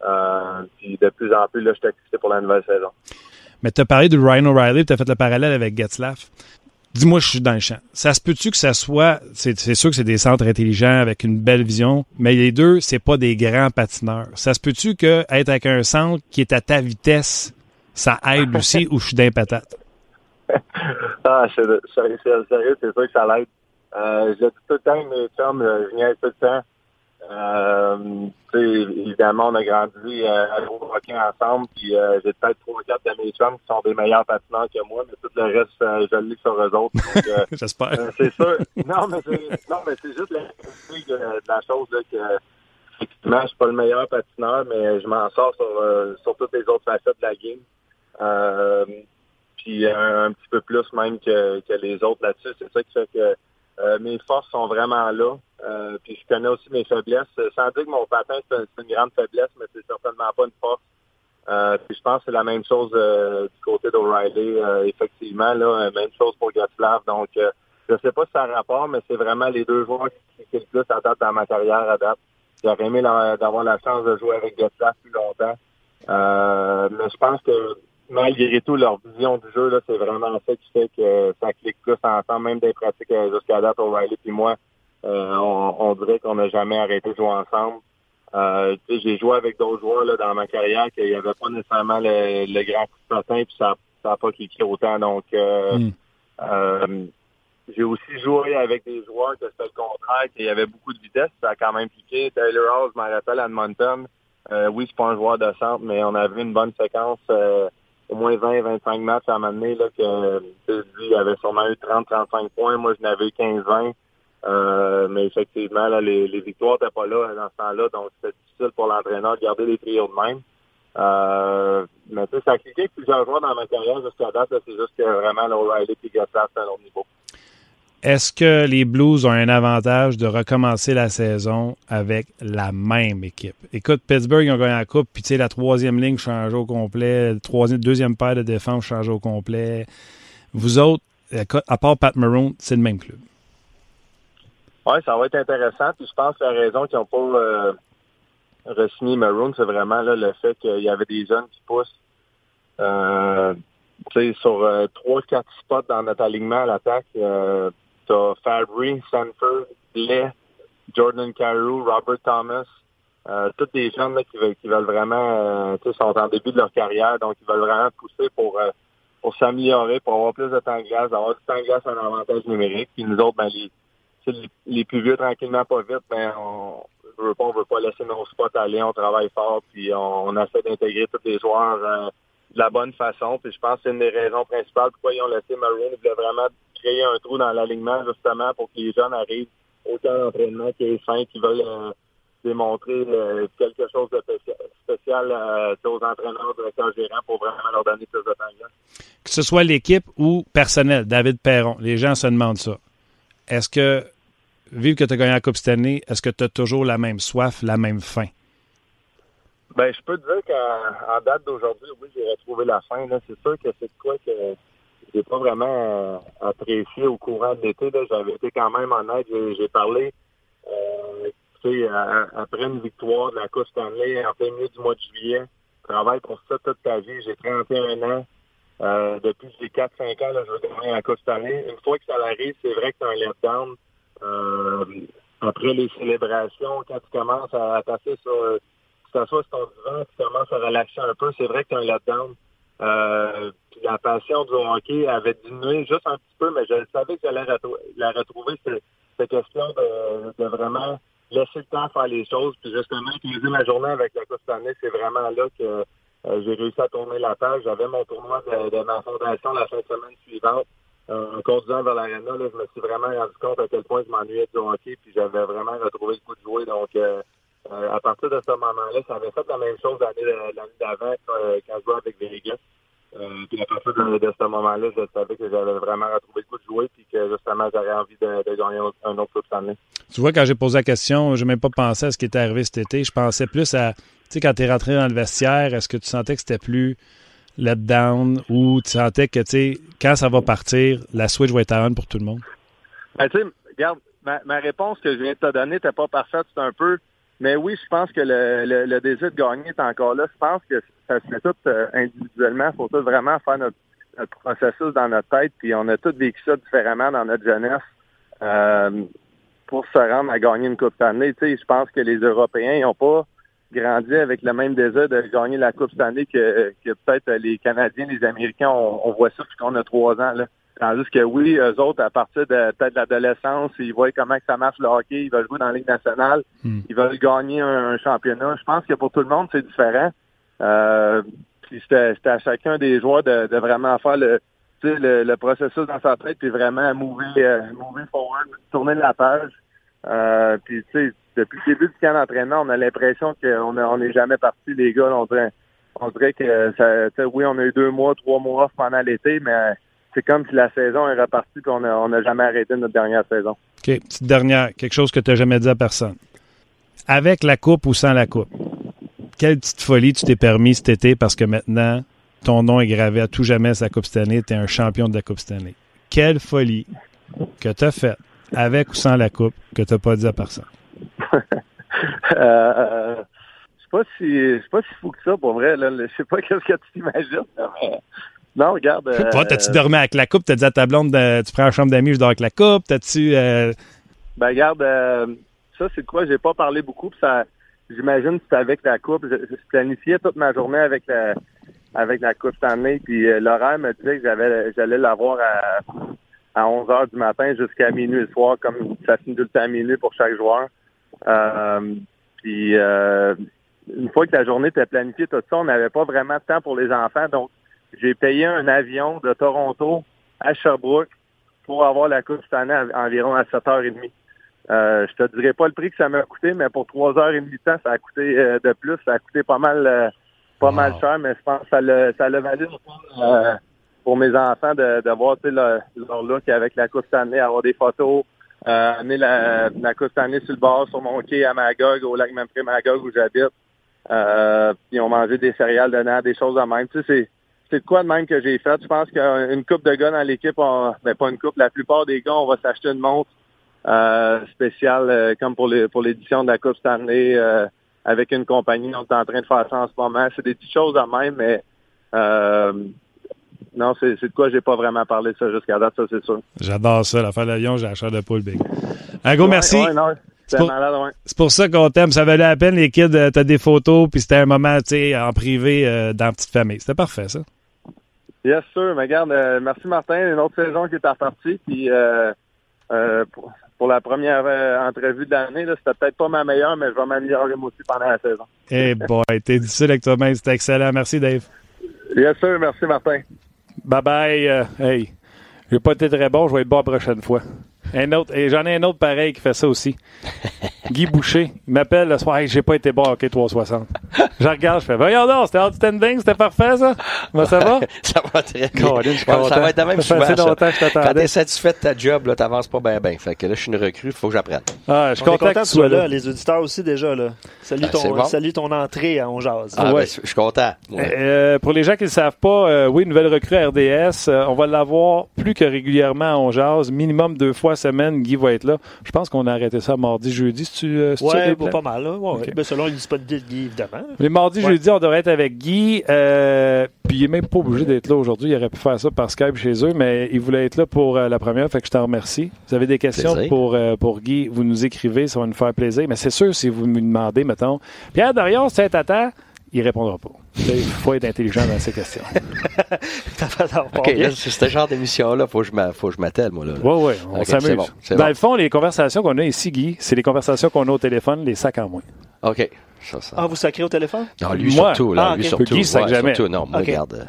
Euh, puis de plus en plus, là, je suis excité pour la nouvelle saison. Mais tu as parlé de Ryan O'Reilly, tu as fait le parallèle avec Getzlaff. Dis-moi, je suis dans le champ. Ça se peut-tu que ça soit, c'est, sûr que c'est des centres intelligents avec une belle vision, mais les deux, c'est pas des grands patineurs. Ça se peut-tu que être avec un centre qui est à ta vitesse, ça aide aussi ou je suis d'un patate? Ah, c'est, sérieux, c'est sûr que ça l'aide. Euh, je dis tout le temps, mes chums, je viens tout le temps. Euh, évidemment, on a grandi euh, à gros hockey ensemble, puis euh, j'ai peut-être trois ou quatre de mes chums qui sont des meilleurs patineurs que moi, mais tout le reste, euh, je le lis sur eux autres. J'espère. c'est sûr. Non, mais c'est, non, mais c'est juste la, de, la chose là, que effectivement, je suis pas le meilleur patineur, mais je m'en sors sur, sur toutes les autres facettes de la game. Puis un, un, petit peu plus même que, que les autres là-dessus. C'est ça qui fait que euh, mes forces sont vraiment là. Euh, puis je connais aussi mes faiblesses. Sans dire que mon patin, c'est une, grande faiblesse, mais c'est certainement pas une force. Euh, puis je pense que c'est la même chose du côté d'O'Reilly. effectivement, là, même chose pour Gatslav. Donc, je sais pas si ça a rapport, mais c'est vraiment les deux joueurs qui, qui le plus à ma carrière à date. J'aurais aimé d'avoir la chance de jouer avec Gatslav plus longtemps. mais je pense que malgré tout, leur vision du jeu, là, c'est vraiment ça qui fait que ça clique plus ensemble, même des pratiques euh, jusqu'à date, O'Reilly puis moi, euh, on, dirait qu'on n'a jamais arrêté de jouer ensemble. Euh, j'ai joué avec d'autres joueurs là, dans ma carrière qu'il n'y avait pas nécessairement le, le grand coup de patin, puis ça n'a pas cliqué autant. Donc hmm. j'ai aussi joué avec des joueurs que c'était le contraire, qu'il y avait beaucoup de vitesse, ça a quand même cliqué. Taylor Hall, je m'en rappelle, à Edmonton. oui, c'est pas un joueur de centre, mais on a vu une bonne séquence au moins 20-25 matchs à m'amener là que lui il avait sûrement eu 30-35 points. Moi, je n'avais eu 15-20. Euh, mais effectivement, là, les, les victoires n'étaient pas là dans ce temps-là, donc c'était difficile pour l'entraîneur de garder les trios de même. Euh, mais tu ça a cliqué plusieurs fois dans ma carrière jusqu'à date. C'est juste que vraiment l'O'Reilly et Gossard, c'est un autre niveau. Est-ce que les Blues ont un avantage de recommencer la saison avec la même équipe? Écoute, Pittsburgh, ils ont gagné la Coupe, puis tu sais, la troisième ligne change au complet, le troisième, deuxième paire de défense change au complet. Vous autres, à part Pat Maroon, c'est le même club. Oui, ça va être intéressant. Puis je pense que la raison qu'ils n'ont pas euh, re-signé Maroon, c'est vraiment le fait qu'il y avait des jeunes qui poussent. Euh, sur euh, trois, quatre spots dans notre alignement à l'attaque. Euh, T'as Fabry, Sanford, Blais, Jordan Carew, Robert Thomas. Euh, tous des jeunes là, qui, veulent, qui veulent vraiment, euh, sont en début de leur carrière, donc ils veulent vraiment pousser pour euh, pour s'améliorer, pour avoir plus de temps de glace, avoir du temps de glace un avantage numérique. Puis nous autres, ben, les, les, les, plus vieux, tranquillement, pas vite, ben, on veut pas, on veut pas laisser nos spots aller, on travaille fort, puis on, on essaie d'intégrer tous les joueurs euh, de la bonne façon. Puis je pense que c'est une des raisons principales pourquoi ils ont laissé Maroon. Ils voulaient vraiment créer un trou dans l'alignement, justement, pour que les jeunes arrivent au camp d'entraînement qui est fin, qui veulent euh, démontrer euh, quelque chose de spécial euh, aux entraîneurs, directeurs gérants pour vraiment leur donner plus de temps. Que ce soit l'équipe ou personnel, David Perron, les gens se demandent ça. Est-ce que, vu que tu as gagné la Coupe cette année, est-ce que tu as toujours la même soif, la même faim? Ben, je peux te dire qu'en date d'aujourd'hui, oui, j'ai retrouvé la fin. C'est sûr que c'est quoi que j'ai pas vraiment euh, apprécié au courant de l'été. J'avais été quand même honnête. J'ai parlé Euh, après une victoire de la Coupe Stanley en plein milieu du mois de juillet, travaille pour ça toute ta vie. J'ai 31 ans. Euh, depuis j'ai 4-5 ans, là, je veux gagner la Coupe. Une fois que ça arrive, c'est vrai que c'est un letdown. Euh, après les célébrations, quand tu commences à passer sur, tu t'assois sur ton divan, tu commences à relaxer un peu, c'est vrai que c'est un letdown. Euh, la passion du hockey avait diminué juste un petit peu, mais je savais que j'allais la retrouver, cette, question de, vraiment laisser le temps faire les choses. Puis justement, utiliser ma journée avec la Coupe c'est vraiment là que euh, j'ai réussi à tourner la page. J'avais mon tournoi de, ma fondation la fin de semaine suivante. Euh, en conduisant vers l'arena, je me suis vraiment rendu compte à quel point je m'ennuyais du hockey, puis j'avais vraiment retrouvé le coup de jouer. Donc, euh, à partir de ce moment-là, ça avait fait la même chose l'année d'avant quand je jouais avec Vegas. Euh, puis à partir de, de ce moment-là, je savais que j'avais vraiment retrouvé le goût de jouer puis que justement j'avais envie de, de gagner un autre Coupe année. Tu vois, quand j'ai posé la question, je n'ai même pas pensé à ce qui était arrivé cet été. Je pensais plus à, tu sais, quand tu es rentré dans le vestiaire, est-ce que tu sentais que c'était plus let down ou tu sentais que, tu sais, quand ça va partir, la switch va être à on pour tout le monde? Ben, tu sais, regarde, ma, ma, réponse que je viens de te donner n'était pas parfaite. C'est un peu mais oui, je pense que le, le, désir de gagner est encore là. Je pense que ça se fait tout euh, individuellement. Il faut tout vraiment faire notre, processus dans notre tête. Puis on a tous vécu ça différemment dans notre jeunesse euh, pour se rendre à gagner une Coupe Stanley. Tu sais, je pense que les Européens n'ont pas grandi avec le même désir de gagner la Coupe Stanley que, que peut-être les Canadiens, les Américains. On, on voit ça depuis qu'on a trois ans. Là. Tandis que oui, eux autres, à partir de peut-être l'adolescence, ils voient comment ça marche le hockey, ils veulent jouer dans la Ligue nationale, hmm. ils veulent gagner un, championnat. Je pense que pour tout le monde, c'est différent. Euh, puis c'était à chacun des joueurs de, vraiment faire le, le, le, processus dans sa tête, puis vraiment mouver, euh, forward, tourner la page. Euh, puis tu sais, depuis le début du camp d'entraînement, on a l'impression qu'on on n'est jamais parti, les gars. On dirait, on dirait que ça, oui, on a eu deux mois, trois mois off pendant l'été, mais c'est comme si la saison est repartie et on n'a jamais arrêté notre dernière saison. OK. Petite dernière, quelque chose que tu n'as jamais dit à personne. Avec la coupe ou sans la coupe, quelle petite folie tu t'es permis cet été parce que maintenant, ton nom est gravé à tout jamais sa Coupe Stanley, tu es un champion de la Coupe Stanley. Quelle folie que tu as faite avec ou sans la coupe que tu n'as pas dit à personne? euh, je sais pas si je sais pas si fou que ça pour vrai. Là. Je sais pas qu'est-ce que tu t'imagines. Non, regarde. Toi, t'as-tu euh, dormi avec la coupe? T'as dit à ta blonde, tu prends la chambre d'amis, je dors avec la coupe? T'as-tu. Euh... Ben, regarde, euh, ça, c'est quoi? J'ai pas parlé beaucoup. ça, j'imagine que c'était avec la coupe. Je, planifiais toute ma journée avec la, avec la coupe Stanley. Puis euh, l'horaire me disait que j'avais, j'allais l'avoir à, à 11 heures du matin jusqu'à minuit le soir, comme ça finit tout le temps à minuit pour chaque joueur. puis une fois que la journée était planifiée, tout ça, on n'avait pas vraiment de temps pour les enfants. Donc, j'ai payé un avion de Toronto à Sherbrooke pour avoir la Coupe cette année environ à 7h30. Euh, je te dirais pas le prix que ça m'a coûté, mais pour 3h30 de temps, ça a coûté euh, de plus. Ça a coûté pas mal euh, pas mal cher, mais je pense que ça l'a ça l'a valu euh, pour mes enfants de, de voir leur, leur look avec la Coupe année, avoir des photos, euh, amener la, la Coupe année sur le bord, sur mon quai à Magog, au lac Memphis Magog où j'habite. Euh, puis ils ont mangé des céréales de dedans, des choses de même. Tu sais, c'est c'est quoi de même que j'ai fait. Je pense qu'une coupe de gars dans l'équipe, ben pas une coupe, la plupart des gars, on va s'acheter une montre euh, spéciale euh, comme pour les, pour l'édition de la Coupe Stanley euh, avec une compagnie. On est en train de faire ça en ce moment. C'est des petites choses de même, mais euh, non, c'est, de quoi j'ai pas vraiment parlé de ça jusqu'à date, ça c'est sûr. J'adore ça, l'affaire de Lyon, j'ai la chair de poule big. Un gros merci. c'est, pour, malade, ouais. c'est pour ça qu'on t'aime. Ça valait la peine, les kids. T'as des photos, puis c'était un moment, tu sais, en privé, dans la petite famille. C'était parfait, ça. Yes, sûr. Mais regarde, euh, merci Martin. Une autre saison qui est à partie. Puis euh, euh, pour, la première entrevue de l'année, c'était peut-être pas ma meilleure, mais je vais m'améliorer moi aussi pendant la saison. Eh hey boy, t'es difficile avec toi-même. C'était excellent. Merci, Dave. Yes, sûr. Merci, Martin. Bye bye. hey, j'ai pas été très bon. Je vais être bon la prochaine fois. Un autre, et j'en ai un autre pareil qui fait ça aussi. Guy Boucher. Il m'appelle le soir. Hey, j'ai pas été bon à 360. Je regarde, je fais, voyons donc, c'était outstanding, c'était parfait, ça? ça va? ça va très bien. ça va être de même ça souvent. Longtemps que je Quand t'es satisfait de ta job, là, t'avances pas bien, bien. Fait que là, je suis une recrue, faut que j'apprenne. Ah, je suis content, que tu sois là. Les auditeurs aussi, déjà, là. Salut, ben, ton, salut ton entrée à On Jazz. Ah, ouais. Ben, je suis content. Euh, pour les gens qui ne le savent pas, euh, oui, nouvelle recrue RDS. Euh, on va l'avoir plus que régulièrement à On Jazz, minimum deux fois semaine, Guy va être là. Je pense qu'on a arrêté ça mardi, jeudi. Si tu, euh, oui, pas mal. Ouais, ben, selon les de Guy, évidemment. Les mardis, jeudi, on devrait être avec Guy. Euh, puis il n'est même pas obligé d'être là aujourd'hui. Il aurait pu faire ça par Skype chez eux, mais il voulait être là pour euh, la première. Fait que je t'en remercie. Vous avez des questions pour, pour Guy, vous nous écrivez. Ça va nous faire plaisir. Mais c'est sûr, si vous me demandez, mettons, Pierre Dorion, c'est à temps il répondra pas. Il faut être intelligent dans ces questions. OK, c'est ce genre d'émission-là, faut que je m'attelle, moi. Là. Oui, oui, on s'amuse. dans le fond, les conversations qu'on a ici, Guy, c'est les conversations qu'on a au téléphone, les sacs en moins. OK. Ah, vous sacrez au téléphone? Non, lui surtout. Là, ah, lui surtout. Guy sac jamais. non, moi, regarde.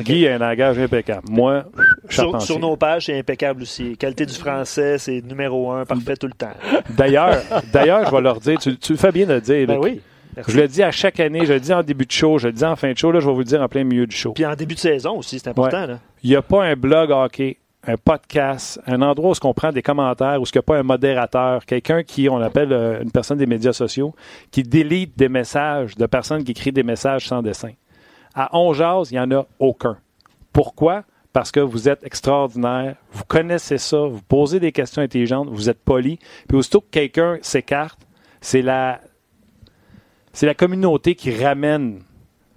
Guy a un langage impeccable. Moi, sur, sur nos pages, c'est impeccable aussi. Qualité du français, c'est numéro un, parfait tout le temps. D'ailleurs, d'ailleurs, je vais leur dire, tu, tu fais bien de le dire. Ben oui. Je le dis à chaque année, je le dis en début de show, je le dis en fin de show, là, je vais vous le dire en plein milieu du show. Puis en début de saison aussi, c'est important. Il n'y a pas un blog hockey, un podcast, un endroit où on prend des commentaires, où il n'y a pas un modérateur, quelqu'un qui, on appelle euh, une personne des médias sociaux, qui délite des messages de personnes qui écrivent des messages sans dessin. À Onjaz, il n'y en a aucun. Pourquoi? Parce que vous êtes extraordinaire, vous connaissez ça, vous posez des questions intelligentes, vous êtes poli. Puis aussitôt que quelqu'un s'écarte, c'est la, c'est la communauté qui ramène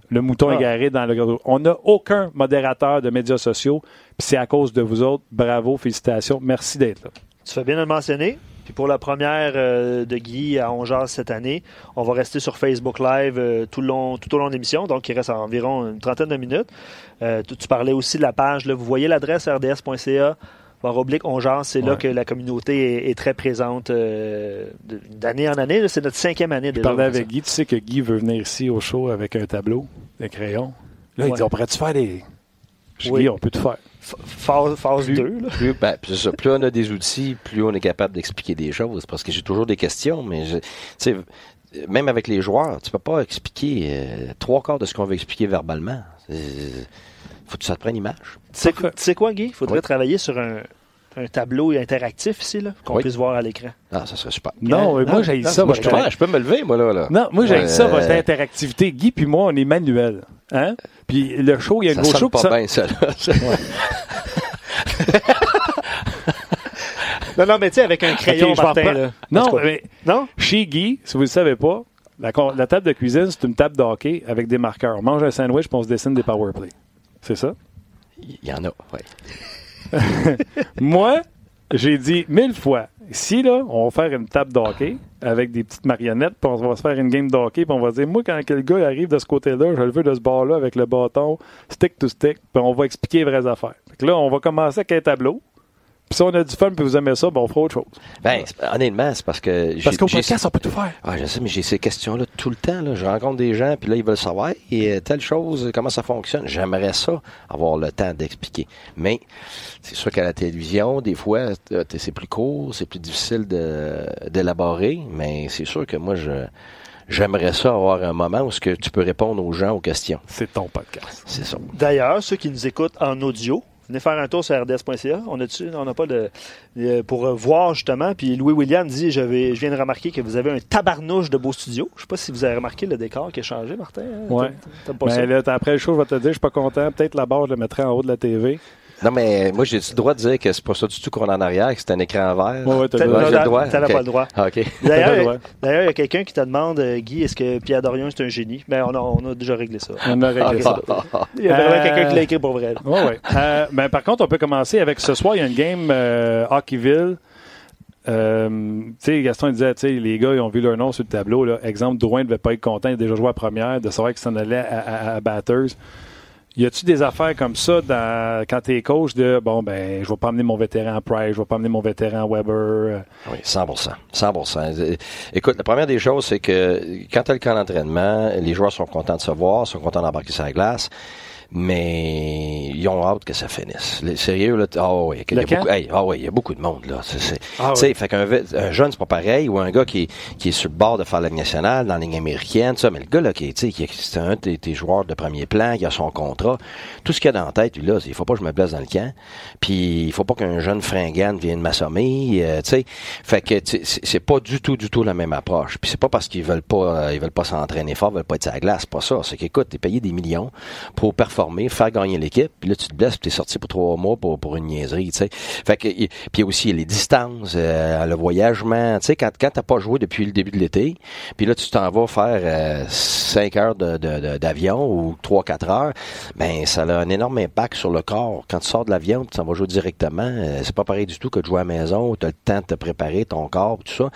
le mouton ah. égaré dans le gâteau. On n'a aucun modérateur de médias sociaux, puis c'est à cause de vous autres. Bravo, félicitations. Merci d'être là. Tu fais bien de le mentionner. Puis pour la première euh, de Guy à Ongeas cette année, on va rester sur Facebook Live euh, tout, le long, tout au long de l'émission, donc il reste environ une trentaine de minutes. Euh, tu, tu, parlais aussi de la page, là, vous voyez l'adresse rds.ca par oblique, on genre, c'est là que la communauté est, très présente euh, d'année en année. C'est notre cinquième année de Je parlais avec Guy, tu sais que Guy veut venir ici au show avec un tableau, des crayons. Là, il dit, on pourrait-tu faire des... Je oui. dis, on peut tout faire. Phase, 2. Plus, ben, plus, on a des outils, plus on est capable d'expliquer des choses. Parce que j'ai toujours des questions, mais je, même avec les joueurs, tu peux pas expliquer euh, trois quarts de ce qu'on veut expliquer verbalement faut que ça te prenne image. Tu sais quoi, Guy? Il faudrait travailler sur un, tableau interactif ici, là, qu'on puisse voir à l'écran. Ah, ça serait super. Non, moi, j'ai ça. Moi, je, peux, me lever, moi, là. Non, moi, j'ai ça, votre interactivité. Guy puis moi, on est manuel. Hein? Puis le show, il y a une grosse show. pas ça... bien, ça, non, non, mais tu sais, avec un crayon, Martin, là. Non, mais non? chez Guy, si vous ne le savez pas, la, la, table de cuisine, c'est une table de hockey avec des marqueurs. On mange un sandwich, puis on se dessine des power plays. C'est ça? Il y en a, oui. Moi, j'ai dit mille fois, si là, on va faire une table d'hockey avec des petites marionnettes, puis on va se faire une game d'hockey, puis on va dire, moi, quand quel gars arrive de ce côté-là, je le veux de ce bord-là avec le bâton, stick to stick, puis on va expliquer les vraies affaires. là, on va commencer avec un tableau. Puis si on a du fun puis vous aimez ça, ben on fera autre chose. Ben, honnêtement, c'est parce que... Parce qu'au podcast, on peut tout faire. Ah, je sais, mais j'ai ces questions-là tout le temps. Là. Je rencontre des gens, puis là, ils veulent savoir et euh, telle chose, comment ça fonctionne. J'aimerais ça, avoir le temps d'expliquer. Mais c'est sûr qu'à la télévision, des fois, c'est plus court, c'est plus difficile d'élaborer, mais c'est sûr que moi, je... J'aimerais ça avoir un moment où ce que tu peux répondre aux gens aux questions. C'est ton podcast. C'est ça. D'ailleurs, ceux qui nous écoutent en audio, Venez faire un tour sur rds.ca. On a n'a pas de pour voir justement. Puis Louis William dit je, je viens de remarquer que vous avez un tabarnouche de beau studio. Je sais pas si vous avez remarqué le décor qui a changé, Martin. Ouais. Mais là, après le show, je vais te dire, je suis pas content. Peut-être la barre, je le mettrai en haut de la TV. Non, mais moi, j'ai le droit de dire que c'est pas ça du tout qu'on a en arrière, que c'est un écran vert. Oui, ouais, t'as le droit. T'avais pas le droit. Ah, OK. D'ailleurs, il y a quelqu'un qui te demande, euh, Guy, est-ce que Pierre Dorion c'est un génie? Mais ben, on a, on a déjà réglé ça. On a réglé ça. il y a vraiment quelqu'un qui l'a écrit pour vrai. Oui, oui. Euh, ben, par contre, on peut commencer avec ce soir, il y a une game euh, Hockeyville. Euh, tu sais, Gaston disait, tu sais, les gars, ils ont vu leur nom sur le tableau. Là. Exemple, Drouin ne devait pas être content, il a déjà joué à première, de savoir qu'il s'en allait à, à Batters. Y a-tu des affaires comme ça dans, quand tu es coach de bon, ben, je vais pas amener mon vétéran Price, je vais pas amener mon vétéran Weber? Euh? Oui, 100% 100% Écoute, la première des choses, c'est que quand tu as le camp d'entraînement, les joueurs sont contents de se voir, sont contents d'embarquer sur la glace mais ils ont hâte que ça finisse. sérieux, là, ah oui, il y a beaucoup, ah ouais, il y a beaucoup de monde, là. C'est, ah fait qu'un un jeune, c'est pas pareil, ou un gars qui, qui est sur le bord de faire la nationale, dans la ligne américaine, ça, mais le gars, là, qui, qui, qui c'est un de tes joueurs de premier plan, qui a son contrat, tout ce qu'il a dans la tête, lui, là, il faut pas que je me blesse dans le camp, puis il faut pas qu'un jeune fringant vienne m'assommer, euh, tu sais. Fait que c'est pas du tout, du tout la même approche. Puis c'est pas parce qu'ils veulent pas, euh, ils veulent pas s'entraîner fort, ils veulent pas être à la glace, c'est pas ça. C'est qu'écoute, t'es payé des millions pour performer performer, faire gagner l'équipe. Puis là, tu te blesses, tu es sorti pour trois mois pour, pour une niaiserie, tu sais. Fait que, puis aussi les distances, euh, le voyagement. Tu sais, quand, quand t'as pas joué depuis le début de l'été, puis là, tu t'en vas faire euh, cinq heures d'avion de, de, ou trois, quatre heures, ben ça a un énorme impact sur le corps. Quand tu sors de l'avion, tu t'en vas jouer directement. Euh, c'est pas pareil du tout que de jouer à la maison, tu as le temps de te préparer, ton corps, tout ça.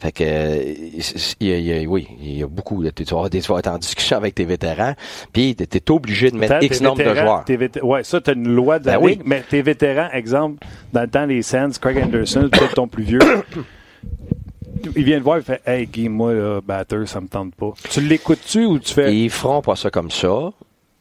Fait que, y oui, il y a beaucoup. Tu vas, tu vas être en discussion avec tes vétérans, puis tu es obligé de mettre X nombre de joueurs. Oui, ça, tu as une loi de la ben mais tes vétérans, exemple, dans le temps, les Sands, Craig Anderson, peut-être ton plus vieux, il vient te voir, il fait Hey, Guy, moi, là, batteur, ça me tente pas. Tu l'écoutes-tu ou tu fais. Ils feront pas ça comme ça.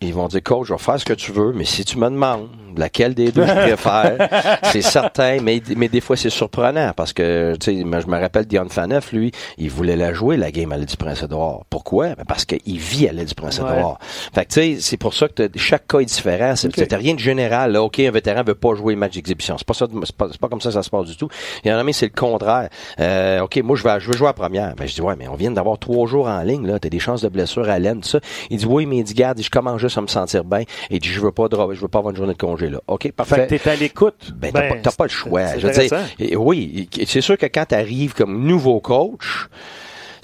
Ils vont dire, coach, je vais faire ce que tu veux, mais si tu me demandes laquelle des deux je préfère, c'est certain, mais, mais des fois c'est surprenant parce que, tu sais, je me rappelle Dion Faneuf, lui, il voulait la jouer, la game à l'aide du Prince-Édouard. Pourquoi? Ben parce qu'il vit à l'aide du Prince-Édouard. Fait que, tu sais, c'est pour ça que chaque cas est différent. C'est okay. rien de général. Là, OK, un vétéran veut pas jouer le match d'exhibition. C'est pas ça, c'est pas, pas, comme ça que ça se passe du tout. Il y en a mais c'est le contraire. Euh, OK, moi, je vais, je veux jouer à première. Ben, je dis, ouais, mais on vient d'avoir trois jours en ligne, là. T'as des chances de blessure à l'aine, tout ça. Il dit, oui, mais il dit, garde, je commence juste à me sentir bien. Et dit, je veux pas je veux pas avoir une journée de congé, là. OK, parfait. Fait que t'es à l'écoute. Ben, t'as ben, pas, pas, le choix. Je veux dire, oui, c'est sûr que quand t'arrives comme nouveau coach,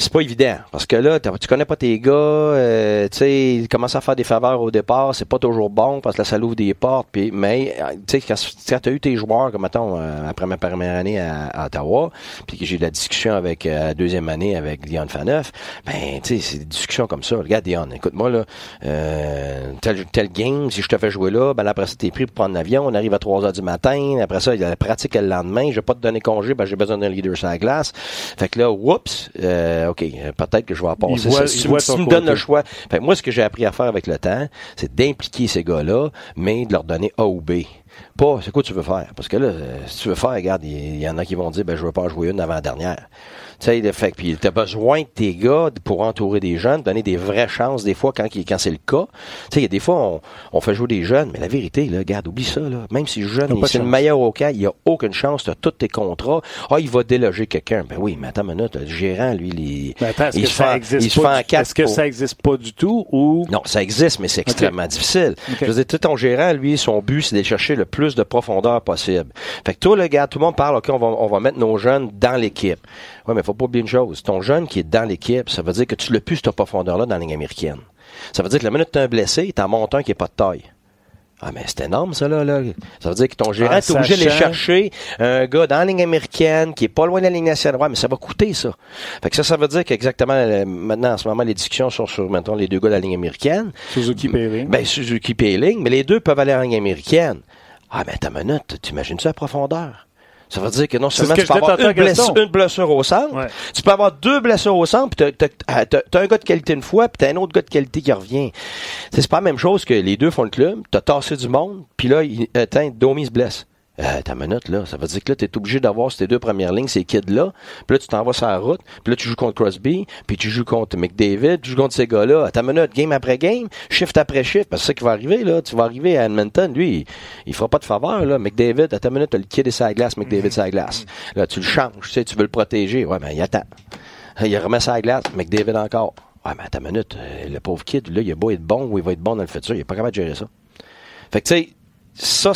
c'est pas évident parce que là tu connais pas tes gars euh, tu sais ils commencent à faire des faveurs au départ c'est pas toujours bon parce que là ça ouvre des portes puis mais euh, tu sais quand, quand tu as eu tes joueurs comme mettons euh, après ma première année à, Ottawa puis que j'ai eu la discussion avec euh, la deuxième année avec Dion Faneuf ben tu sais c'est des discussions comme ça. Regarde Dion écoute-moi là euh, tel, tel game si je te fais jouer là ben après ça t'es pris pour prendre l'avion on arrive à 3 heures du matin après ça il y a la pratique le lendemain je vais pas te donner congé ben j'ai besoin d'un leader sur la glace. Fait que là oups euh, OK, euh, peut-être que je vais passer ça. Si, tu me donnes le choix. Fait, moi, ce que j'ai appris à faire avec le temps, c'est d'impliquer ces gars-là, mais de leur donner A ou B. Pas, c'est quoi tu veux faire? Parce que là, euh, si tu veux faire, regarde, il y, en a qui vont dire, ben, je veux pas jouer une avant-dernière. Tu sais, fait puis t'as besoin de tes gars pour entourer des jeunes, donner des vraies chances des fois quand, quand c'est le cas. Tu sais, il y a des fois on, on, fait jouer des jeunes, mais la vérité, là, regarde, oublie ça, là. Même si le jeune, c'est le meilleur au cas, il n'y a aucune chance, tu as tous tes contrats. Ah, il va déloger quelqu'un. Ben oui, mais attends une minute, le gérant, lui, il, il, se, fait, il se fait en quatre. Est-ce que ça existe pas du tout ou? Non, ça existe, mais c'est extrêmement difficile. Je veux dire, tout ton gérant, lui, son but, c'est de chercher le plus de profondeur possible. Fait que toi, le gars, tout le monde parle, OK, on va, on va mettre nos jeunes dans l'équipe. Ouais, mais faut pas oublier une chose. Ton jeune qui est dans l'équipe, ça veut dire que tu l'as plus cette profondeur-là dans la ligne américaine. Ça veut dire que la minute que tu un blessé, t'en montes un qui est pas de taille. Ah, mais c'est énorme, ça, là, là. Ça veut dire que ton gérant est obligé de chercher un gars dans la ligne américaine qui est pas loin de la ligne nationale. Ouais, mais ça va coûter, ça. Fait que ça, ça veut dire qu'exactement, euh, maintenant, en ce moment, les discussions sont sur, maintenant, les deux gars de la ligne américaine. Suzuki Payling. Ben, Suzuki Payling, mais les deux peuvent aller en ligne américaine. Ah, mais ta minute, t'imagines-tu la profondeur? Ça veut dire que non seulement tu peux avoir une blessure, une blessure, au centre, tu peux avoir deux blessures au centre, puis t'as, as, un gars de qualité une fois, puis t'as un autre gars de qualité qui revient. C'est pas la même chose que les deux font le club, t'as tassé du monde, puis là, il, attends, Domi se blesse. Euh, ta minute, là. Ça veut dire que là, tu es obligé d'avoir ces deux premières lignes, ces kids-là. Puis là, tu t'en vas sur la route. Puis là, tu joues contre Crosby. Puis tu joues contre McDavid. Tu joues contre ces gars-là. Ta minute, game après game, shift après shift. Parce que c'est ça qui va arriver, là. Tu vas arriver à Edmonton. Lui, il, il fera pas de faveur, là. McDavid, à ta minute, t'as le kid et sa glace. McDavid, sa glace. Là, tu le changes. Tu sais, tu veux le protéger. Ouais, mais il attend. Il remet sa glace. McDavid encore. Ouais, mais à ta minute, euh, le pauvre kid, là, il a beau être bon ou il va être bon dans le futur. Il est pas capable de gérer ça. Fait que, tu sais, ça,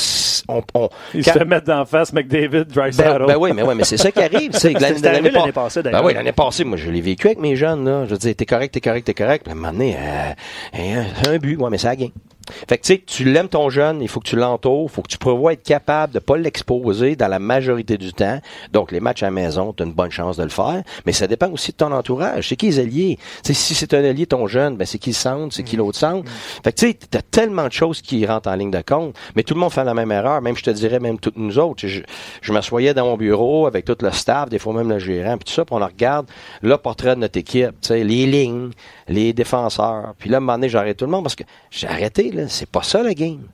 on, on Ils se mettent d'en face McDavid, Drysdale. Ben, ben, oui, mais oui, mais c'est ça qui arrive. C'est l'année l'année passée, Ben oui, l'année passée, moi, je l'ai vécu avec mes jeunes, là. Je veux dire, t'es correct, t'es correct, t'es correct. Puis à un moment donné, euh, un, un but, ouais, mais ça a gagné. Fait que tu sais, tu l'aimes ton jeune, il faut que tu l'entoures, il faut que tu prévois être capable de pas l'exposer dans la majorité du temps. Donc les matchs à la maison, tu as une bonne chance de le faire, mais ça dépend aussi de ton entourage. C'est qui les alliés? Si c'est un allié ton jeune, ben c'est qui le centre, c'est qui l'autre centre. Fait que tu sais, t'as tellement de choses qui rentrent en ligne de compte, mais tout le monde fait la même erreur, même je te dirais même toutes nous autres. Je, je m'assoyais dans mon bureau avec tout le staff, des fois même le gérant, puis tout ça, puis on regarde le portrait de notre équipe, tu sais, les lignes, les défenseurs. Puis là, à un moment donné, j'arrête tout le monde parce que j'ai arrêté, là. C'est pas ça, la game.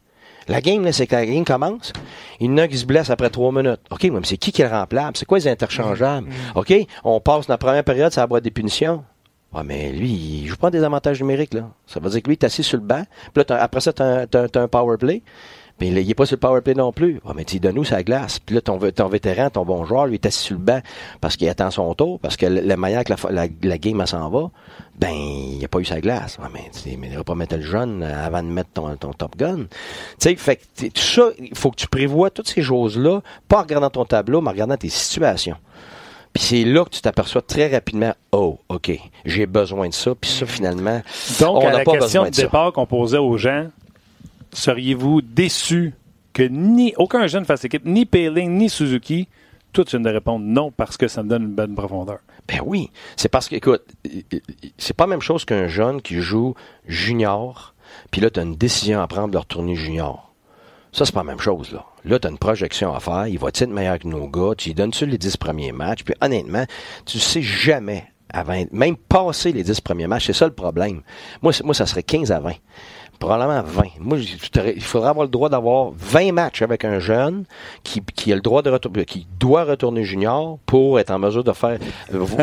La game, là, c'est que la game commence. Il y en a qui se blesse après trois minutes. OK, mais c'est qui qui est remplace? C'est quoi les interchangeables? Mm. OK, on passe la première période, ça la boîte des punitions. Ah, mais lui, il joue pas des avantages numériques, là. Ça veut dire que lui, est assis sur le banc. Puis là, après ça, t'as un, un, power play. Puis il n'est pas sur le power play non plus. Ah, mais tu donnes nous sa glace? Puis là, ton, ton vétéran, ton bon joueur, lui, est assis sur le banc parce qu'il attend son tour, parce que la manière que la, la, la game s'en va, ben, il n'a pas eu sa glace. Ah, mais tu ne pas mettre le jeune avant de mettre ton, ton top gun. Tu sais, fait que tout ça, il faut que tu prévois toutes ces choses-là, pas en regardant ton tableau, mais en regardant tes situations. Puis c'est là que tu t'aperçois très rapidement, oh, OK, j'ai besoin de ça. Puis ça, finalement, Donc, on à n'a la pas question besoin de départ qu'on posait aux gens, seriez-vous déçus que ni aucun jeune fasse équipe, ni Payling, ni Suzuki, toi, tu viens de répondre non parce que ça me donne une bonne profondeur? Ben oui, c'est parce que, écoute, c'est pas la même chose qu'un jeune qui joue junior, puis là, tu as une décision à prendre de retourner junior. Ça, c'est pas la même chose, là. Là, tu as une projection à faire. Il va être meilleur que nos gars? Tu lui donnes-tu les 10 premiers matchs? Puis honnêtement, tu sais jamais avant, même passer les 10 premiers matchs, c'est ça le problème. Moi, moi, ça serait 15 à 20. Probablement 20. Moi, il faudrait avoir le droit d'avoir 20 matchs avec un jeune qui, qui a le droit de retourner, qui doit retourner junior pour être en mesure de faire,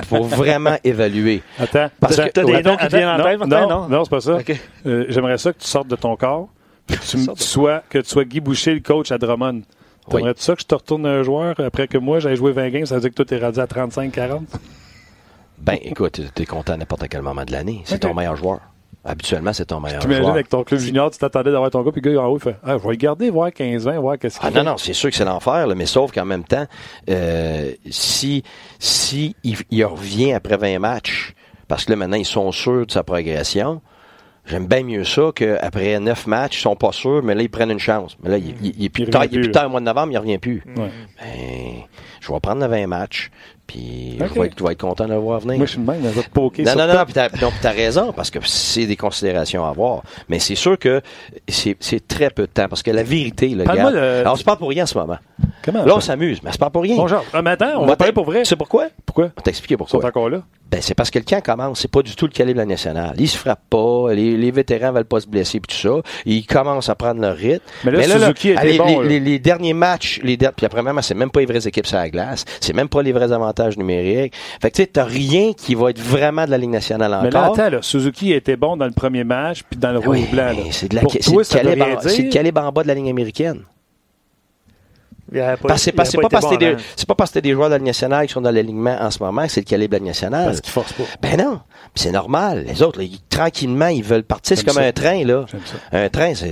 pour vraiment évaluer. Attends, Parce que t'as des attends, noms qui viennent en tête, non, non? non, c'est pas ça. Euh, J'aimerais ça que tu sortes de ton corps, que tu, sois, que tu sois Guy Boucher, le coach à Drummond. Oui. T'aimerais-tu ça que je te retourne un joueur après que moi, j'aille jouer 20 games, ça veut dire que toi, t'es rendu à 35-40? Ben, écoute, t'es content à n'importe quel moment de l'année. C'est ton meilleur joueur. Habituellement, c'est ton meilleur T'imagines joueur. avec ton club junior, tu t'attendais d'avoir ton gars, puis le gars en haut, il fait Ah, je vais le garder, voir 15-20, voir qu'est-ce qu'il Ah fait. non, non, c'est sûr que c'est l'enfer, mais sauf qu'en même temps, euh, si, si il, il revient après 20 matchs, parce que là, maintenant, ils sont sûrs de sa progression, j'aime bien mieux ça qu'après 9 matchs, ils sont pas sûrs, mais là, ils prennent une chance. Mais là, il, il, il est plus Il est plus plus, tard au mois de novembre, il revient plus. Ouais. Ben, je vais prendre le 20 matchs, puis Ok. je, vais être, je vais être content de le voir venir. Moi, je suis le même, poker Non, non, non, puis t'as, non, puis t'as raison, parce que c'est des considérations à avoir. Mais c'est sûr que c'est, c'est très peu de temps, parce que la vérité, le gars, alors, on se parle pour rien en ce moment. Comment? Là, on s'amuse, mais c'est pas pour rien. Bonjour. Mais attends, on Moi, va parler pour vrai. Sais pourquoi? Pourquoi? On va t'expliquer Ils sont pourquoi. encore là? Ben, c'est parce que le camp commence. C'est pas du tout le calibre de la nationale. Ils se frappent pas. Les, les vétérans veulent pas se blesser puis tout ça. Ils commencent à prendre leur rythme. Mais là, Suzuki était les, bon, les, là. les- les derniers matchs, les puis après même, c'est même pas les vraies équipes sur la glace. C'est même pas les vrais avantages numériques. Fait que tu sais, t'as rien qui va être vraiment de la Ligue nationale encore. Mais là, attends, là, Suzuki était bon dans le premier match, puis dans le Oui, rouge blanc. là. mais c'est de la, Pour c'est toi, ça en- calibre en bas de la ligne américaine. Il avait pas- Parce que c'est il pas, pas parce que bon t'es des- avant. c'est pas parce que des joueurs de la Ligue nationale qui sont dans l'alignement en ce moment que c'est le calibre de la Ligue nationale. Parce qu'il force pas. Ben non, c'est normal. Les autres, là, ils- tranquillement, ils veulent partir. C'est comme ça. un train, là. Un train, ça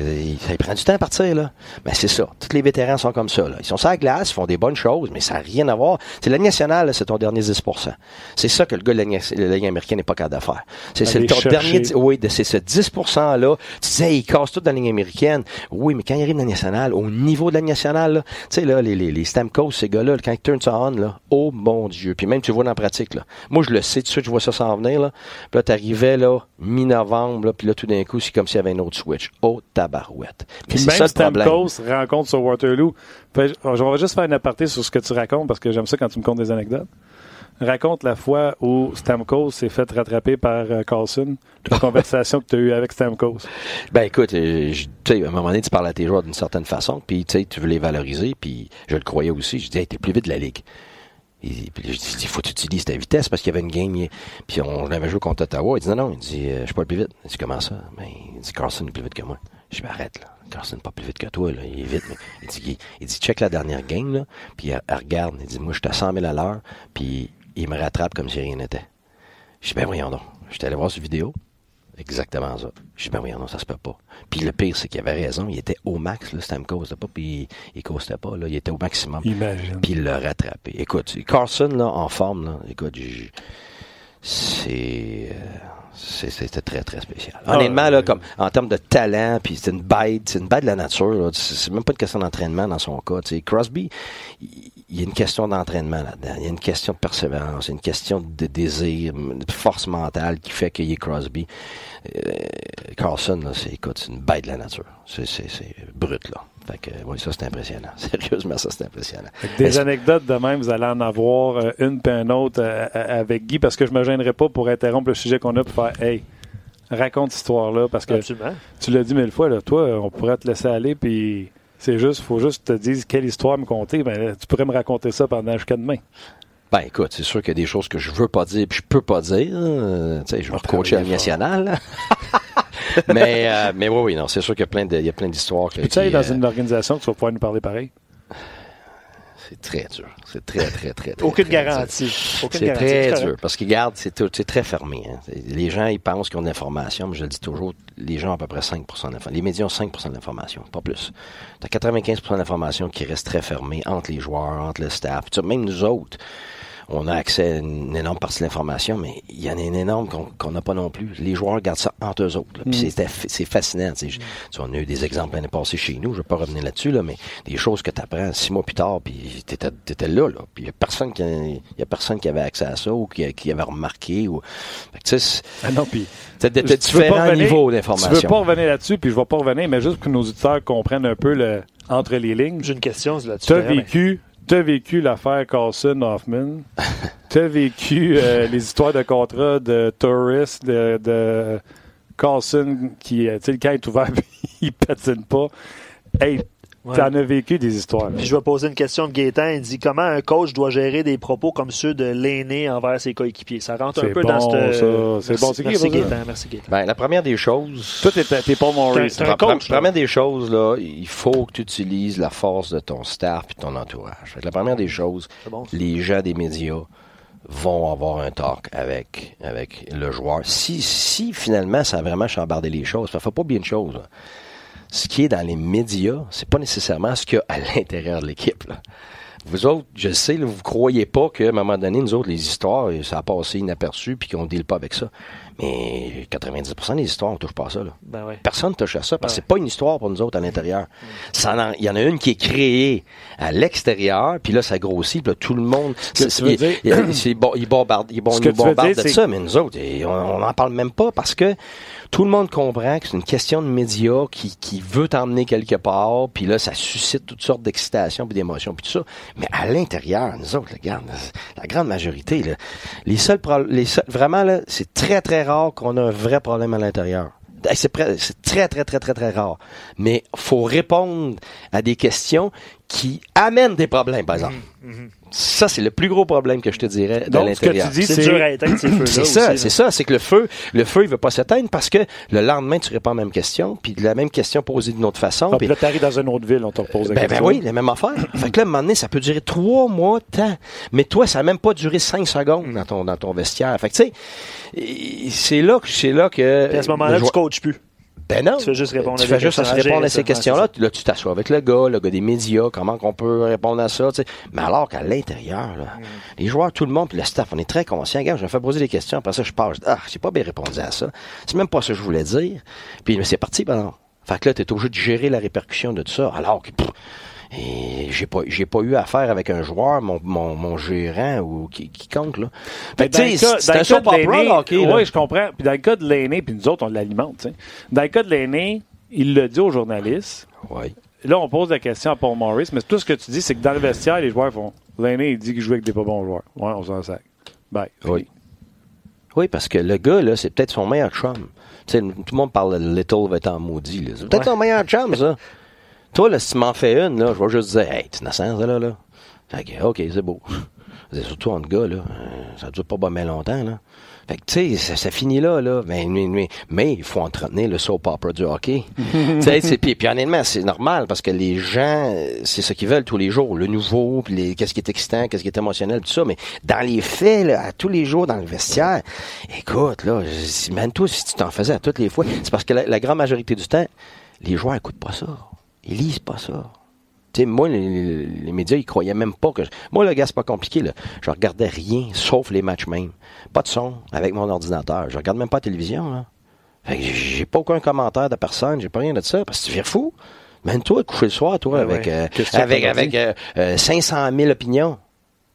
prend du temps à partir, là. Ben c'est ça. Tous les vétérans sont comme ça, là. Ils sont sur la glace, ils font des bonnes choses, mais ça n'a rien à voir. C'est la Ligue nationale, là, c'est ton dernier 10% C'est ça que le gars de la Ligue, de la Ligue américaine n'est pas capable de faire. C'est, ton dernier, oui, c'est ce 10% là. Tu disais, ils cassent tout dans la Ligue américaine. Oui, mais quand ils arrivent dans la nationale, au niveau de la Ligue nationale, là, tu sais, là, les, les, les Stamkos, ces gars-là, quand ils turn ça on, là, oh mon Dieu. Puis même, tu vois dans la pratique, là. Moi, je le sais tout de suite, je vois ça s'en venir, là. Puis là, t'arrivais, là, mi-novembre, là, puis là, tout d'un coup, c'est comme s'il y avait un autre switch. Oh, tabarouette. Mais Puis c'est même ça le problème. Stamkos rencontre sur Waterloo. Fait, je vais juste faire une aparté sur ce que tu racontes parce que j'aime ça quand tu me contes des anecdotes. Raconte la fois où Stamkos s'est fait rattraper par euh, Carlson. La conversation que tu as eue avec Stamkos. Ben écoute, euh, je- à un moment donné, tu parles à tes joueurs d'une certaine façon, puis tu veux les valoriser, puis je le croyais aussi. Je dis, hey, t'es plus vite de la ligue. Et, puis je il faut que tu utilises ta vitesse parce qu'il y avait une game, il- puis on avait joué contre Ottawa. Il dit, non, non, il dit, euh, je suis pas le plus vite. Il dit, comment ça? Ben, il dit, Carlson est plus vite que moi. Je dis, arrête, là. Carlson n'est pas plus vite que toi, là. Il est vite, mais il dit, il, il dit, check la dernière game, là, puis elle, elle regarde. Il dit, moi, je suis à 100 000 à l'heure, puis il me rattrape comme si rien n'était. Je dis, ben voyons donc. J'étais allé voir cette vidéo. Exactement ça. Je dis, ben voyons donc, ça se peut pas. Puis le pire, c'est qu'il avait raison. Il était au max, là, Stamkos. là, Pas, puis il, il costait pas, là. Il était au maximum. Imagine. Puis il l'a rattrapé. Écoute, Carson, là, en forme, là, écoute, c'est, euh, c'est- c'était très, très spécial. Ah, Honnêtement, là, comme, en termes de talent, puis c'est une bête, c'est une bête de la nature. C'est même pas une question d'entraînement dans son cas, tu sais. Crosby, il il y a une question d'entraînement là-dedans. Il y a une question de persévérance, il y a une question de désir, de force mentale qui fait qu'il est Crosby. Euh, Carlson, là, c'est, écoute, c'est une bête de la nature. C'est, c'est, c'est brut, là. Fait que, oui, ça, c'est impressionnant. Sérieusement, ça, c'est impressionnant. Des Est-ce- anecdotes de même, vous allez en avoir euh, une puis une autre euh, euh, avec Guy parce que je me gênerai pas pour interrompre le sujet qu'on a pour faire Hey, raconte cette histoire-là parce que Absolument. tu l'as dit mille fois, là, toi, on pourrait te laisser aller puis c'est juste, faut juste te dire quelle histoire me conter. Ben, tu pourrais me raconter ça pendant jusqu'à demain. Ben écoute, c'est sûr qu'il y a des choses que je veux pas dire puis je peux pas dire. Euh, tu sais, je vais recoacher à la travailler nationale. mais, euh, mais oui, oui, non, c'est sûr qu'il y a plein de- il y a plein d'histoires. Tu sais, dans euh, une organisation, tu vas pouvoir nous parler pareil. C'est très dur. C'est très, très, très, très. Aucune très garantie. C'est très dur parce qu'ils gardent, c'est tout- c'est très fermé. hein. Les gens, ils pensent qu'ils ont de l'information, mais je le dis toujours, les gens ont à peu près 5 d'information. Les médias ont 5 de l'information, pas plus. Tu as 95 de l'information qui reste très fermée entre les joueurs, entre le staff. Même nous autres, on a accès à une énorme partie de l'information, mais il y en a une énorme qu'on qu'on n'a pas non plus. Les joueurs gardent ça entre eux autres. là. Puis c'est- c'est fascinant. tu sais. Je- tu sais, on a eu des exemples l'année passée chez nous, je ne vais pas revenir là-dessus, là, mais des choses que tu apprends six mois plus tard, puis tu étais, là, là. Puis il n'y a, personne qui a- y a personne qui avait accès à ça ou qui, qui avait remarqué. Ou... Fait que, tu sais, c'est- Ah non, puis. t'as veux différents revenir- niveaux Tu veux d'information. pas revenir là-dessus, puis je vais pas revenir, mais juste pour que nos auditeurs comprennent un peu le, entre les lignes. J'ai une question là-dessus. Tu as vécu, t'as vécu l'affaire Carlson-Hoffman. tu as vécu euh, les histoires de contrats de Torres, de, de Carlson, qui, euh, tu sais, le camp est ouvert, il patine pas. Hey, Ouais. t'en as vécu des histoires. Puis je vais poser une question de Gaétan. Il dit comment un coach doit gérer des propos comme ceux de l'aîné envers ses coéquipiers? Ça rentre un peu bon, dans cette. ça. C'est Merci, bon. C'est qui merci Gaétan. Merci Gaétan. Ben, la première des choses. Toi, t'es, t'es pas coach, là. Première des choses, là, il faut que tu utilises la force de ton staff et de ton entourage. Fait que la première des choses, C'est bon, les gens des médias vont avoir un talk avec, avec le joueur. Si, si finalement ça a vraiment chambardé les choses, ça fait pas bien de choses. là. Ce qui est dans les médias, c'est pas nécessairement ce qu'il y a à l'intérieur de l'équipe. Vous autres, je sais, là, vous croyez pas qu'à un moment donné, nous autres, les histoires, ça a passé inaperçu puis qu'on ne deal pas avec ça. Mais 90% des histoires, on touche pas à ça. Là. Ben ouais. Personne ne touche à ça parce que c'est pas une histoire pour nous autres à l'intérieur. Il y en a une qui est créée à l'extérieur, puis là, ça grossit, puis là, tout le monde. c'est bon, il bombarde, il bon- Ce que nous tu veux bombarde dire, de ça, mais nous autres, on n'en parle même pas parce que tout le monde comprend que c'est une question de médias qui, qui veut t'emmener quelque part, puis là, ça suscite toutes sortes d'excitation puis d'émotions, puis tout ça. Mais à l'intérieur, nous autres, regarde, la grande majorité, les seuls, les seuls, vraiment, là, c'est très, très rare qu'on a un vrai problème à l'intérieur. C'est très, très, très, très, très rare. Mais faut répondre à des questions qui amènent des problèmes, par exemple. Ça, c'est le plus gros problème que je te dirais de Donc, ce que l'intérieur. tu dis, C'est dur à éteindre ces feux-là. C'est ça, c'est ça, c'est que le feu, le feu, il veut pas s'éteindre parce que le lendemain, tu réponds à la même question, puis la même question posée d'une autre façon. Ah, puis- là, t'arrives dans une autre ville, on te repose la ben, ben question. oui, la même affaire. fait que là, à un moment donné, ça peut durer trois mois de temps. Mais toi, ça n'a même pas duré cinq secondes dans ton, dans ton vestiaire. Fait que, tu sais, c'est là que, c'est là que. Puis à ce moment-là, tu coaches plus. Ben non. Tu fais juste répondre Tu à fais juste questions, répondre à ces questions-là. Là, tu t'assois avec le gars, le gars des médias, comment qu'on peut répondre à ça, tu sais. Mais alors qu'à l'intérieur, là, Mm. les joueurs, tout le monde, puis le staff, on est très conscient. Regarde, je me fais poser des questions, après ça, je pars, je dis, ah, j'ai pas bien répondu à ça. C'est même pas ce que je voulais dire. Puis, c'est parti, ben non. Fait que là, t'es obligé de gérer la répercussion de tout ça. Alors que, pff, et j'ai pas, j'ai pas eu affaire avec un joueur, mon, mon, mon gérant ou qui, quiconque, là. Fait que, tu sais, c'est un là. Oui, je comprends. Puis dans le cas de l'aîné, puis nous autres, on l'alimente. tu sais. Dans le cas de l'aîné, il le dit aux journalistes. Là, on pose la question à Paul Morris, mais tout ce que tu dis, c'est que dans le vestiaire, les joueurs font. L'aîné, il dit qu'il joue avec des pas bons joueurs. Ouais, on s'en sac. Bye. Oui. Oui, parce que le gars, là, c'est peut-être son meilleur chum. Tout le monde parle de Little va être en maudit. C'est peut-être Ouais. ton meilleur chum, ça. Toi, là, si tu m'en fais une, là, je vais juste dire, hey, tu innocent, là, là. Fait que, OK, c'est beau. C'est surtout entre gars, là. euh, Ça dure pas bien longtemps, là. Fait que, tu sais, ça, ça finit là, là. Mais, mais, mais, mais il faut entretenir le soap opera du hockey. tu sais, c'est- puis, puis honnêtement, c'est normal parce que les gens, c'est ce qu'ils veulent tous les jours. Le nouveau, puis les, qu'est-ce qui est excitant, qu'est-ce qui est émotionnel, tout ça. Mais dans les faits, là, à tous les jours dans le vestiaire, écoute, là, même toi, si tu t'en faisais à toutes les fois, c'est parce que la, la grande majorité du temps, les joueurs écoutent pas ça. Ils lisent pas ça. Tu sais, moi, les, les- médias, ils croyaient même pas que... je- Moi, le gars, c'est pas compliqué, là. Je regardais rien, sauf les matchs même. Pas de son, avec mon ordinateur. Je regarde même pas la télévision, là. Fait que j'ai pas aucun commentaire de personne, j'ai pas rien de ça, parce que tu viens fou. Même toi, coucher le soir, toi, Ouais, avec, ouais. euh, avec, avec euh, euh, 500 000 opinions.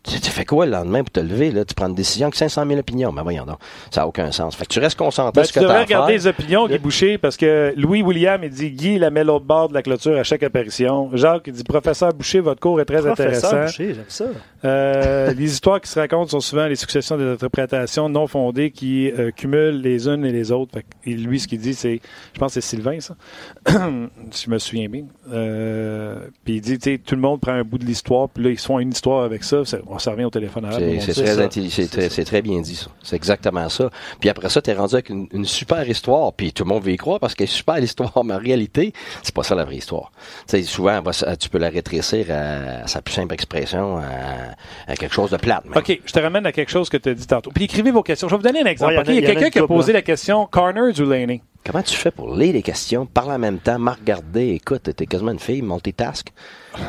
Tu, tu fais quoi le lendemain pour te lever? Là? Tu prends une décision avec 500 000 opinions. Mais voyons donc, ça n'a aucun sens. Fait que tu restes concentré Ben, sur ce tu que tu devrais regarder les opinions, Guy Boucher, parce que Louis William, il dit Guy, il la met l'autre bord de la clôture à chaque apparition. Jacques, il dit Professeur Boucher, votre cours est très Professeur intéressant. Boucher, j'aime ça. Euh, les histoires qui se racontent sont souvent les successions des interprétations non fondées qui euh, cumulent les unes et les autres. Fait que, lui, ce qu'il dit, c'est, je pense que c'est Sylvain, ça, si je me souviens bien. Euh, Puis il dit, tu sais, tout le monde prend un bout de l'histoire, puis là, ils se font une histoire avec ça. On s'en revient au téléphone arabe. C'est très, très, bien dit, ça. C'est exactement ça. Puis après ça, t'es rendu avec une, une super histoire, puis tout le monde veut y croire parce qu'elle est super l'histoire, mais en réalité, c'est pas ça la vraie histoire. Tu sais, souvent, va tu peux la rétrécir à, à sa plus simple expression, à, à quelque chose de plate. même. OK, je te ramène à quelque chose que tu as dit tantôt. Puis écrivez vos questions. Je vais vous donner un exemple. Ouais, y a- OK, il y a y en a quelqu'un qui a posé là. la question Corners ou Laney? Comment tu fais pour lire les questions, parler en même temps, me regarder, écoute, t'es quasiment une fille, multitask.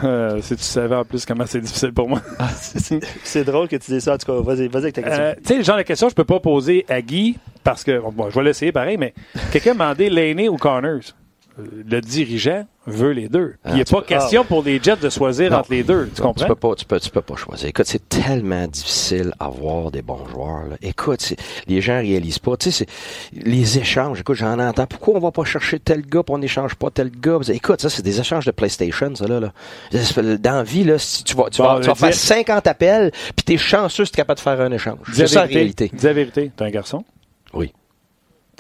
Euh, si tu savais en plus comment c'est difficile pour moi. C'est drôle que tu dises ça. En tout cas, vas-y, vas-y avec ta question. Euh, tu sais, le genre de question, je peux pas poser à Guy parce que, bon, je vais l'essayer pareil, mais quelqu'un m'a demandé Laney ou Corners. Euh, Le dirigeant veut les deux. Puis il Ah, n'est pas peux- question pour les Jets de choisir Non. entre les deux. Tu comprends? Tu peux pas, tu peux, tu peux pas choisir. Écoute, c'est tellement difficile d'avoir des bons joueurs. là. Écoute, les gens réalisent pas. Tu sais, les échanges. Écoute, j'en entends. Pourquoi on va pas chercher tel gars, puis on n'échange pas tel gars? Écoute, ça c'est des échanges de PlayStation, ça là. là. Dans la vie là, si tu vas, tu Bon, vas, tu vas dis- faire 50 appels, puis t'es chanceux si t'es capable de faire un échange. Dis C'est ça la vérité. Dis la vérité. T'es un garçon? Oui.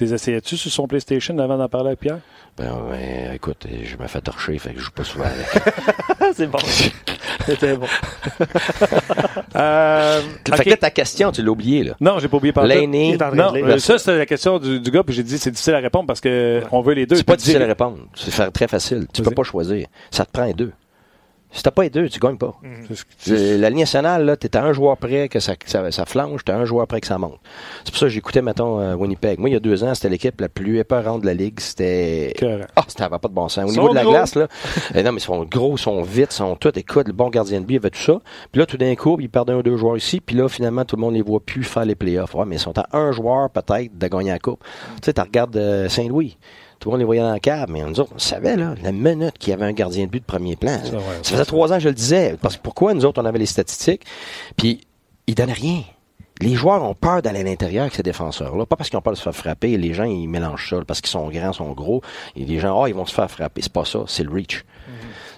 T'es essayais-tu sur son PlayStation avant d'en parler à Pierre? Ben, ben, écoute, je me fais torcher, fait que je joue pas souvent avec. c'est bon. C'était bon. Euh, Fait que là, ta question, tu l'as oublié là. Non, j'ai pas oublié par train Non, euh, ça, c'est la question du, du gars, puis j'ai dit c'est difficile à répondre parce que on veut les deux. C'est pas difficile à répondre. C'est faire très facile. Tu peux pas choisir. Ça te prend les deux. Si t'as pas les deux, tu gagnes pas. Euh, La Ligue nationale, là, t'es à un joueur près que ça, ça, ça flanche, t'es à un joueur près que ça monte. C'est pour ça que j'écoutais, mettons, euh, Winnipeg. Moi, il y a deux ans, c'était l'équipe la plus épeurante de la Ligue. C'était... Ah, c'était pas de bon sens. Au niveau de la gros. glace, là, euh, non, mais ils sont gros, ils sont vite, ils sont tout. Écoute, le bon gardien de but, il avait tout ça. Puis là, tout d'un coup, ils perdent un ou deux joueurs ici. Puis là, finalement, tout le monde les voit plus faire les playoffs. Ouais, mais ils sont à un joueur, peut-être, de gagner la coupe. Tu sais, tu regardes euh, Saint-Louis. Tout le monde les voyait dans la cave, mais nous autres, on savait, là, la minute qu'il y avait un gardien de but de premier plan. Ça, ouais, ça faisait trois ans que je le disais. Parce que pourquoi nous autres, on avait les statistiques, puis ils donnaient rien. Les joueurs ont peur d'aller à l'intérieur avec ces défenseurs-là. Pas parce qu'ils ont peur de se faire frapper. Les gens, ils mélangent ça. Parce qu'ils sont grands, sont gros. Et les gens, oh, ils vont se faire frapper. C'est pas ça. C'est le reach.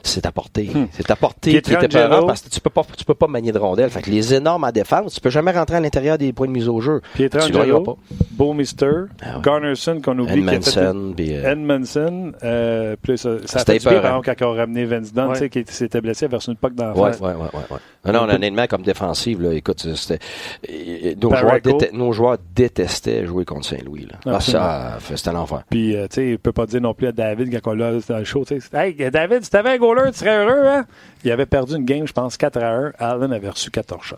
C'est ta portée. C'est ta portée qui est Pietrangelo. épeurante parce que tu peux pas, tu peux pas manier de rondelle. Fait que les énormes à défense, tu peux jamais rentrer à l'intérieur des points de mise au jeu. Pietrangelo, pas. Beau Mister, Ah ouais. Garnerson qu'on oublie qui a fait Edmondson, puis, euh, Edmondson, euh, puis ça, ça a C'était fait par quand on a ramené Vince Dunn, Ouais. qui s'était blessé vers une puck d'en Ouais, face. ouais, ouais, ouais, ouais. Non, honnêtement, comme défensive, là, écoute, c'était, nos, joueurs déte- nos joueurs détestaient jouer contre Saint-Louis, là. Ah, ça, c'était l'enfer. Puis, euh, tu sais, il peut pas dire non plus à David quand on l'a dans le show, tu sais, Hey, David, t'avais un goaler, tu serais heureux, hein? Il avait perdu une game, je pense, 4 à 1. Allen avait reçu 14 shots.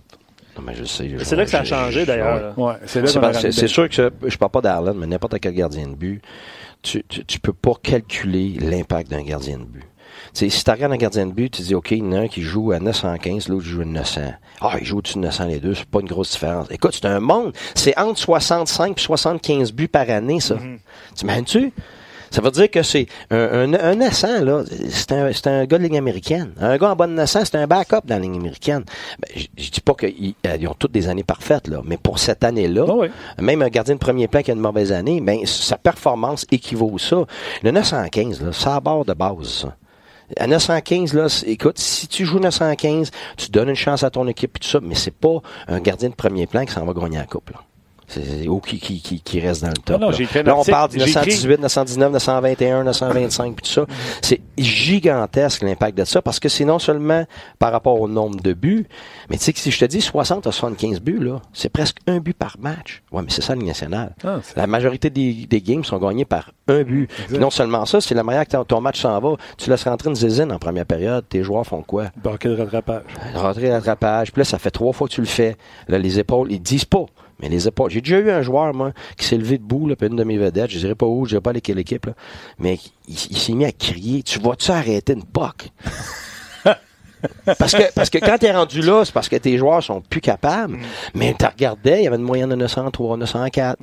Non, mais je sais. je- C'est là que ça a changé, d'ailleurs. ouais. c'est c'est sûr que je, je parle pas d'Arlen, mais n'importe quel gardien de but, tu, tu, tu peux pas calculer l'impact d'un gardien de but. Si tu regardes un gardien de but, tu dis, OK, il y en a un qui joue à 915, l'autre joue à 900. Ah, il joue au-dessus de 900 les deux, c'est pas une grosse différence. Écoute, c'est un monde. C'est entre 65 et 75 buts par année, ça. Tu imagines-tu? Ça veut dire que c'est un, un, un 900, là, c'est un, c'est un gars de ligne américaine. Un gars en de 900, c'est un backup dans la ligne américaine. Ben, je, je dis pas qu'ils ils ont toutes des années parfaites, là, mais pour cette année-là, Ah oui. même un gardien de premier plan qui a une mauvaise année, ben, sa performance équivaut ça. Le 915, là, ça à bord de base, ça. À 915, là, écoute, si tu joues 915, tu donnes une chance à ton équipe et tout ça, mais c'est pas un gardien de premier plan qui s'en va gagner la coupe, là. Ou qui, qui, qui, qui reste dans le top. Non, non, là. Là, on parle du j'ai écrit- 918, 919, 921, 925 puis tout ça. C'est gigantesque l'impact de ça parce que c'est non seulement par rapport au nombre de buts, mais tu sais que si je te dis 60 à 75 buts, là, c'est presque un but par match. Ouais, mais c'est ça, le national. Ah, la majorité des, des games sont gagnés par un but. Puis non seulement ça, c'est la manière que ton- ton match s'en va. Tu laisses rentrer une zizine en première période, tes joueurs font quoi? Banquet de rattrapage. Rentrer rattrapage. Puis là, ça fait trois fois que tu le fais. Là, les épaules, ils disent pas. Mais les épaules. J'ai déjà eu un joueur, moi, qui s'est levé debout, là, puis une de mes vedettes. Je dirais pas où, je dirais pas avec quelle équipe, là. Mais il, il s'est mis à crier. Tu vas-tu arrêter une POC? parce que, parce que quand t'es rendu là, c'est parce que tes joueurs sont plus capables. Mais tu regardais, il y avait une moyenne de 903, 904.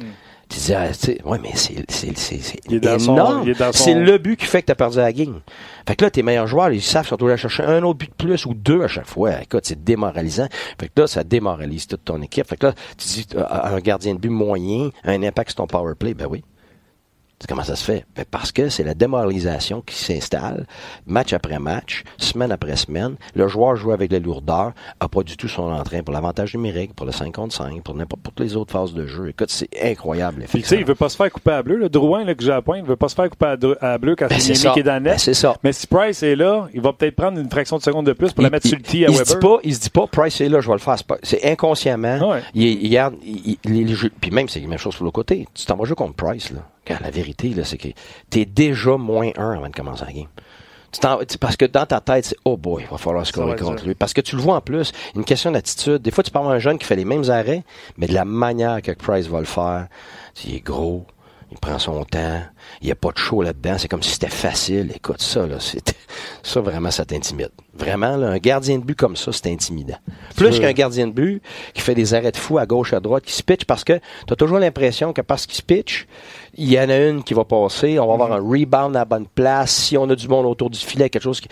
Tu disais, ah, ouais, mais c'est, c'est, c'est, c'est son- énorme. son- C'est le but qui fait que tu as perdu la game. Fait que là, tes meilleurs joueurs, ils savent, sont à chercher un autre but de plus ou deux à chaque fois. Écoute, c'est démoralisant. Fait que là, ça démoralise toute ton équipe. Fait que là, tu dis, euh, un gardien de but moyen, un impact sur ton power play, ben oui. Comment ça se fait? Ben, parce que c'est la démoralisation qui s'installe, match après match, semaine après semaine. Le joueur joue avec la lourdeur, a pas du tout son entrain pour l'avantage numérique, pour le 5 contre 5, pour n'importe toutes les autres phases de jeu. Écoute, c'est incroyable. Tu sais, il veut pas se faire couper à bleu. Le Drouin, là, que point, il veut pas se faire couper à, à bleu quand Ben, c'est est dans net. Ben, c'est ça. Mais si Price est là, il va peut-être prendre une fraction de seconde de plus pour la mettre il, sur le tee à il se dit pas, il se dit pas, Price est là, je vais le faire. C'est inconsciemment. Ouais. Il, il garde, il- puis même c'est la même chose sur le côté. Tu t'en vas jouer contre Price là. Car la vérité là, c'est que t'es déjà moins un avant de commencer la game. Tu tu- parce que dans ta tête, c'est oh boy, il va falloir scorer contre dur. lui. Parce que tu le vois en plus, une question d'attitude. Des fois, tu parles à un jeune qui fait les mêmes arrêts, mais de la manière que Price va le faire, il est gros, il prend son temps, il n'y a pas de show là-dedans, c'est comme si c'était facile. Écoute, ça, là, c'est, ça vraiment, ça t'intimide. Vraiment, là, un gardien de but comme ça, c'est intimidant. Plus qu'un gardien de but qui fait des arrêts de fou à gauche, à droite, qui se pitch parce que tu as toujours l'impression que parce qu'il se pitch, il y en a une qui va passer, on va avoir un rebound à la bonne place, si on a du monde autour du filet, quelque chose qui...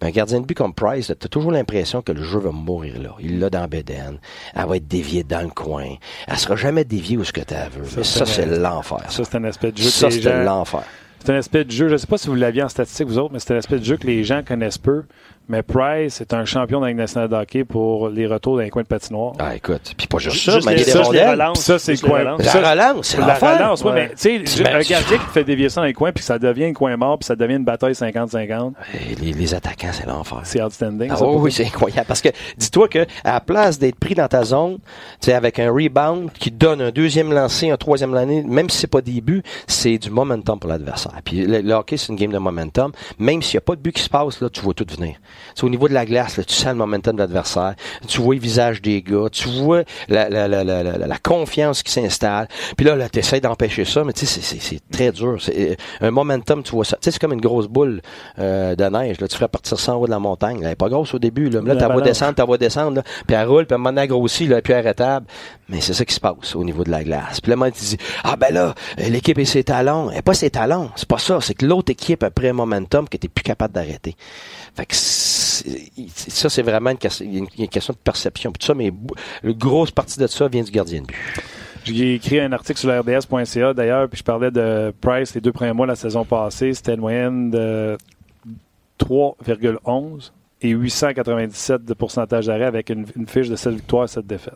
Ben, un gardien de but comme Price, tu as toujours l'impression que le jeu va mourir là. Il l'a dans Beden. Elle va être déviée dans le coin. Elle sera jamais déviée où ce que tu veux. Mais ça, c'est- c'est l'enfer. Ça, c'est un aspect de jeu Ça, gens... l'enfer. C'est un aspect de jeu. Je ne sais pas si vous l'aviez en statistique, vous autres, mais c'est un aspect de jeu que les gens connaissent peu. Mais Price est un champion dans la Ligue nationale de hockey pour les retours dans les coins de patinoire. Ah, écoute. Puis pas juste Juste ça, les- mais il y a des juste les relances. Ça, c'est les quoi? relances. La Ça, relance, c'est la relance, oui, Ouais. mais tu sais, un gardien qui te fait dévier ça dans les coins, puis ça devient un coin mort, puis ça devient une bataille 50-50, Et Les, les attaquants, c'est l'enfer. c'est outstanding. Ah ça, oui, c'est incroyable. Parce que dis-toi que à la place d'être pris dans ta zone, tu sais, avec un rebound qui donne un deuxième lancé, un troisième lancé, même si c'est pas des buts, c'est du momentum pour l'adversaire. Puis le, le hockey, c'est une game de momentum. Même s'il n'y a pas de but qui se passe, là, tu vois tout venir. C'est au niveau de la glace, là, tu sens le momentum de l'adversaire, tu vois le visage des gars, tu vois la, la, la, la, la, la confiance qui s'installe. Puis là, là tu essaies d'empêcher ça, mais tu sais, c'est- c'est c'est très dur. C'est euh, un momentum, tu vois ça. Tu sais, c'est comme une grosse boule euh, de neige. Là, tu ferais partir ça en haut de la montagne. là. Elle est pas grosse au début. Là, mais là tu vas descendre, tu vas descendre, là, puis elle roule, puis à un moment donné, elle grossit, là, puis elle est arrêtable. Mais c'est ça qui se passe au niveau de la glace. Puis là, moi, tu dis, ah ben là, l'équipe est ses talons. Elle est pas ses talons. C'est pas ça. C'est que l'autre équipe a pris un momentum que t'es plus capable d'arrêter. Fait que ça, c'est vraiment une, question- de perception. Tout ça, mais une grosse partie de ça vient du gardien de but. J'ai écrit un article sur le RDS.ca d'ailleurs, puis je parlais de Price les deux premiers mois de la saison passée. C'était une moyenne de 3,11 et 897 de pourcentage d'arrêt avec une, fiche de 7 victoires, 7 défaites.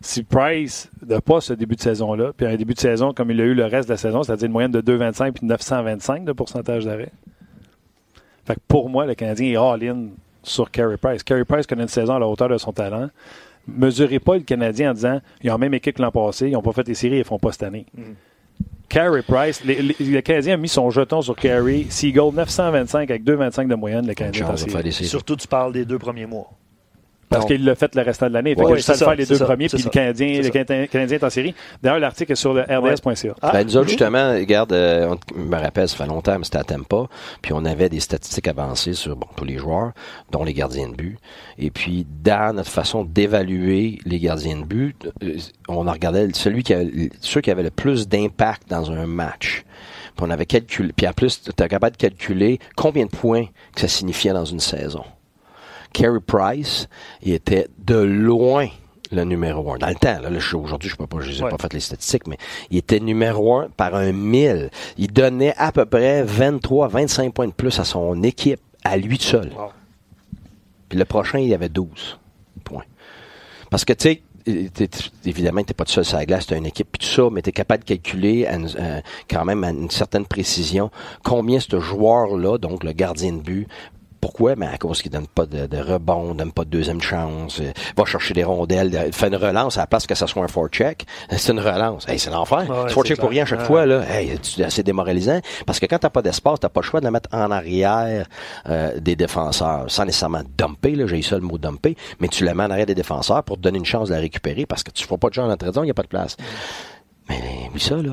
Si Price n'a pas ce début de saison-là, puis un début de saison comme il a eu le reste de la saison, c'est-à-dire une moyenne de 2,25 puis 925 de pourcentage d'arrêt. Fait que pour moi, le Canadien est all-in sur Carey Price. Carey Price connaît une saison à la hauteur de son talent. Mesurez pas le Canadien en disant ils ont la même équipe que l'an passé, ils n'ont pas fait les séries, ils ne font pas cette année. Carey Price, les- les- le Canadien a mis son jeton sur Carey. S'il goal 925 avec 2,25 de moyenne, le Canadien. Surtout, tu parles des deux premiers mois. Parce qu'il l'a fait le restant de l'année. Fait Ouais, juste à le faire les deux ça, premiers, puis le. Canadien, le est en série. D'ailleurs, l'article est sur le rds.ca. Ah, Ben, nous autres, justement, regarde, euh, on- je me rappelle, ça fait longtemps, mais c'était à Tampa, puis on avait des statistiques avancées sur bon, tous les joueurs, dont les gardiens de but. Et puis, dans notre façon d'évaluer les gardiens de but, euh, on a regardé celui qui avait, ceux qui avaient le plus d'impact dans un match. Puis on avait calculé, puis en plus, tu es capable de calculer combien de points que ça signifiait dans une saison. Carey Price, il était de loin le numéro un. Dans le temps, là, aujourd'hui, je peux pas, je n'ai Ouais. pas fait les statistiques, mais il était numéro un par un mille. Il donnait à peu près 23, 25 points de plus à son équipe, à lui tout seul. Wow. Puis le prochain, il avait 12 points. Parce que, tu sais, euh, évidemment, t'es pas tout seul sur la glace, t'as une équipe, puis tout ça, mais t'es capable de calculer à une- euh, quand même à une certaine précision combien ce joueur-là, donc le gardien de but, pourquoi? Mais à cause qu'il donne pas de, de rebond, donne pas de deuxième chance, euh, va chercher des rondelles, euh, fait une relance à la place que ça soit un forecheck. Euh, C'est une relance. Hey, c'est l'enfer. Ouais, forecheck pour rien à chaque Ouais. fois, là. Hey, c'est assez démoralisant. Parce que quand t'as pas d'espace, t'as pas le choix de la mettre en arrière euh, des défenseurs, sans nécessairement dumper, là, j'ai eu ça le mot dumper, mais tu la mets en arrière des défenseurs pour te donner une chance de la récupérer parce que tu fais pas de gens en il n'y a pas de place. Mais oui, ça, là.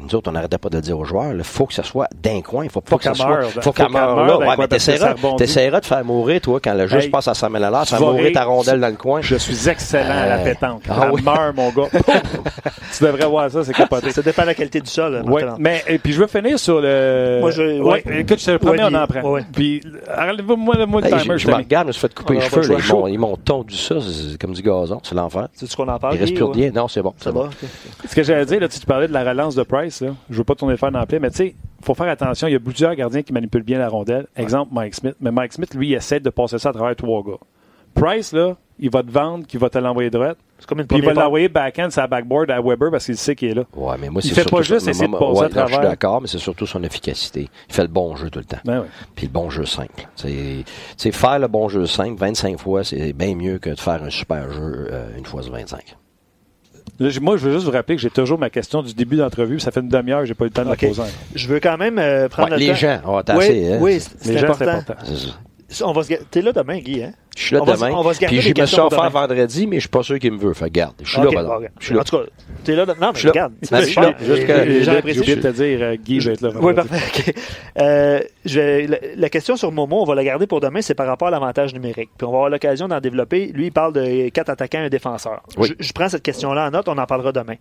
Nous autres, on n'arrêtait pas de le dire aux joueurs, il faut que ce soit d'un coin, il faut pas Faut que ça qu'elle soit. meure, faut faut qu'elle meure là. d'un Ouais, mais parce que ça t'essaieras, de faire mourir, toi, quand le jeu Hey, se passe à 100 000 à l'heure, tu faire vas mourir ta rondelle dans le coin. Je suis excellent à la pétanque. ah Ça oui. meurt, mon gars. tu devrais voir ça, c'est capoté. Ça dépend de la qualité du sol. Ouais, Martin. mais et puis je veux finir sur le. Moi, je- ouais, ouais. écoute, je te le promets, Ouais, on en puis- prend. ouais. Puis, arrête-moi le mot de Hey, timer, je, me regarde, je me suis fait couper les cheveux, ils m'ont- ils m'ont tondu ça, c'est comme du gazon, c'est l'enfer. C'est ce qu'on en parle. Il respire bien. Non, c'est bon. Ça c'est bon. Ce que j'allais dire, là, tu tu parlais de la relance de Price, là, je veux pas tourner le fer dans la plaie, mais tu sais, il faut faire attention. Il y a plusieurs gardiens qui manipulent bien la rondelle. Exemple, Mike Smith. Mais Mike Smith, lui, il essaie de passer ça à travers trois gars. Price, là, il va te vendre, qu'il va te l'envoyer droite. C'est comme une Puis il va l'envoyer backhand la backboard à Weber parce qu'il sait qu'il est là. Ouais, mais moi, Il fait pas juste essayer de passer ouais, à non, Je suis travers. d'accord, mais c'est surtout son efficacité. Il fait le bon jeu tout le temps. Ben oui. Puis le bon jeu simple. C'est tu sais, faire le bon jeu simple 25 fois, c'est bien mieux que de faire un super jeu euh, une fois sur 25. Moi, je veux juste vous rappeler que j'ai toujours ma question du début d'entrevue. Ça fait une demi-heure, j'ai pas eu le temps de la poser. Je veux quand même euh, prendre Ouais, le les temps. gens, on va Oui, hein. oui, c'est Les c'est gens, c'est important. important. On va se T'es là demain, Guy, hein? Je suis là On va demain. on va se Puis je me suis offert vendredi, mais je suis pas sûr qu'il me veut. Fait garde. Je suis Ok, là, regarde. Je suis là. En tout cas, t'es là. Non, mais Je suis là. regarde. Ben, je suis là. J'ai oublié de te dire, euh, Guy va être là. Oui, parfait. ok. Euh, je vais- la, la question sur Momo, on va la garder pour demain, c'est par rapport à l'avantage numérique. Puis on va avoir l'occasion d'en développer. Lui, il parle de quatre attaquants et un défenseur. Oui. Je, je prends cette question-là en note, on en parlera demain.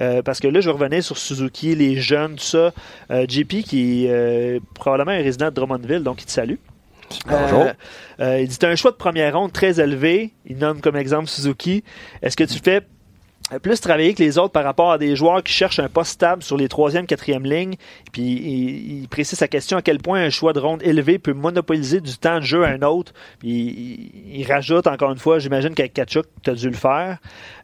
Euh, parce que là, je vais revenir sur Suzuki, les jeunes, tout ça. Euh, JP, qui est euh, probablement un résident de Drummondville, donc il te salue. Bonjour. Euh, euh, il dit tu as un choix de première ronde très élevé. Il nomme comme exemple Suzuki. Est-ce que tu fais plus travailler que les autres par rapport à des joueurs qui cherchent un poste stable sur les troisième, quatrième lignes? Puis il, il précise sa question à quel point un choix de ronde élevé peut monopoliser du temps de jeu à un autre? Puis il, il rajoute encore une fois, j'imagine qu'avec Kachuk, tu as dû le faire.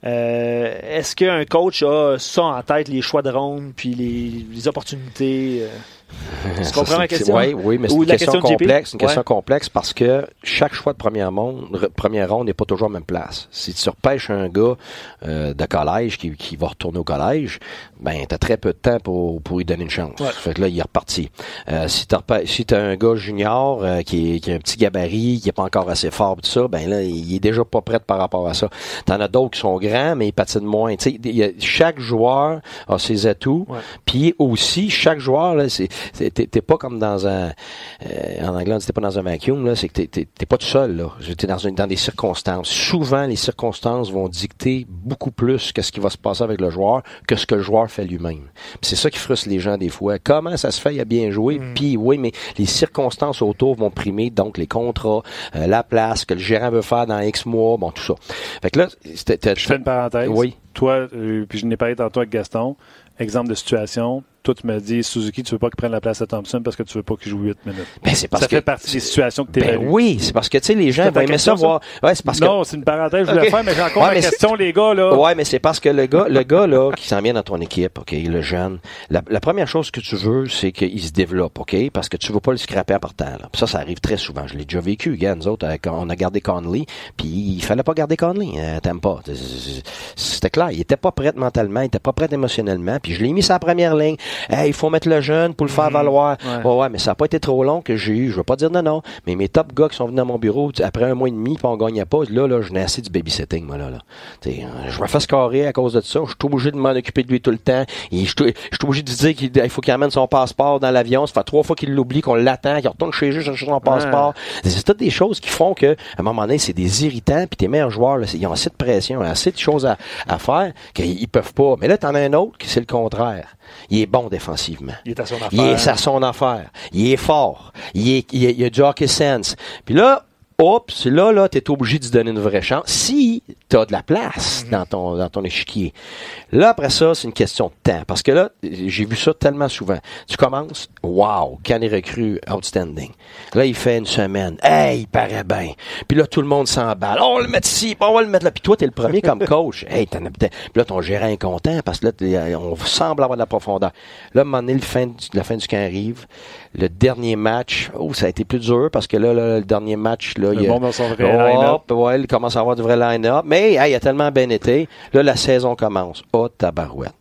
Euh, Est-ce qu'un coach a ça en tête, les choix de ronde, puis les, les opportunités? euh? Tu Ça, comprends ma c'est- question? Oui, oui, mais c'est une question, complexe. Une question complexe parce que chaque choix de première, monde, re- première ronde n'est pas toujours à la même place. Si tu repêches un gars euh, de collège qui, qui va retourner au collège, ben tu as très peu de temps pour, pour lui donner une chance. Ouais. Fait que là, il est reparti. Euh, si tu si as un gars junior euh, qui, est, qui a un petit gabarit, qui est pas encore assez fort, tout ça, ben là, il est déjà pas prêt par rapport à ça. T'en as d'autres qui sont grands, mais ils patinent moins. Tu sais, il y a- chaque joueur a ses atouts. Puis aussi, chaque joueur, là, c'est- t'es, pas comme dans un, euh, en anglais, on dit t'es pas dans un vacuum, là, c'est que t'es, pas tout seul, là. T'es dans, une, dans des circonstances. Souvent, les circonstances vont dicter beaucoup plus qu'est-ce qui va se passer avec le joueur que ce que le joueur fait lui-même. C'est ça qui frustre les gens des fois. Comment ça se fait, il a bien joué, puis oui, mais les circonstances autour vont primer, donc les contrats, euh, la place, que le gérant veut faire dans X mois, bon, tout ça. Fait que là, c'était, Je fais une parenthèse. Oui. Toi, euh, puis je n'ai parlé tantôt avec Gaston. Exemple de situation. Toi, tu me dis, Suzuki, tu veux pas qu'il prenne la place à Thompson parce que tu veux pas qu'il joue 8 minutes. Ben, c'est parce ça que- fait partie des situations que tu Ben oui, c'est parce que, tu sais, les gens vont aimer ça voir. Ouais, c'est parce que. non, c'est une parenthèse, je voulais Ok. faire, mais j'ai encore Ouais, la mais question, les gars, là. Ouais, mais c'est parce que le gars, le gars là, qui s'en vient dans ton équipe, ok, le jeune, la, la première chose que tu veux, c'est qu'il se développe, ok, parce que tu veux pas le scraper en partant. Là. Puis ça, ça arrive très souvent. Je l'ai déjà vécu, gars. Nous autres, on a gardé Conley, puis il fallait pas garder Conley. Euh, T'aimes pas. C'était clair. Il était pas prêt mentalement, il était pas prêt émotionnellement. Puis je l'ai mis la première ligne. Hey, il faut mettre le jeune pour le faire valoir. Ouais. Ouais, ouais, mais ça a pas été trop long que j'ai eu. Je veux pas dire non, non. Mais mes top gars qui sont venus dans mon bureau après un mois et demi, puis on gagnait pas. Là, là, je n'ai assez du babysitting, moi, là. là. Euh, je me fais scorer à cause de ça. Je suis obligé de m'en occuper de lui tout le temps. Et je suis obligé de lui dire qu'il il faut qu'il amène son passeport dans l'avion. Ça fait trois fois qu'il l'oublie, qu'on l'attend, qu'il retourne chez eux chercher son passeport. C'est toutes des choses qui font que, à un moment donné, c'est des irritants. Puis tes meilleurs joueurs, là, ils ont assez de pression, ils ont assez de choses à, à faire qu'ils ils peuvent pas. Mais là, t'en as un autre qui c'est le contraire. Il est bon défensivement. Il est à son affaire. Il est à son affaire. Il est fort. Il, est, il, est- il a du hockey sense. Puis là, oups, là, là, t'es obligé de lui donner une vraie chance. Si t'as de la place Mhm. dans ton, dans ton échiquier. Là, après ça, c'est une question de temps. Parce que là, j'ai vu ça tellement souvent. Tu commences, wow, quand est recru, outstanding. Là, il fait une semaine. Hey, il paraît bien. Puis là, tout le monde s'emballe. On va le mettre ici, on va le mettre là. Puis toi, t'es le premier comme coach. Hey, t'en as peut-être. Puis là, ton gérant est content parce que là, t'es- on semble avoir de la profondeur. Là, à un moment donné, le fin du- la fin du camp arrive. Le dernier match, oh, ça a été plus dur parce que là, là, le dernier match, là, Le il a- monde dans son vrai. Hop, ouais, il commence à avoir du vrai line-up. Mais hey, il a tellement bien été. Là, la saison commence. Oh, tabarouette.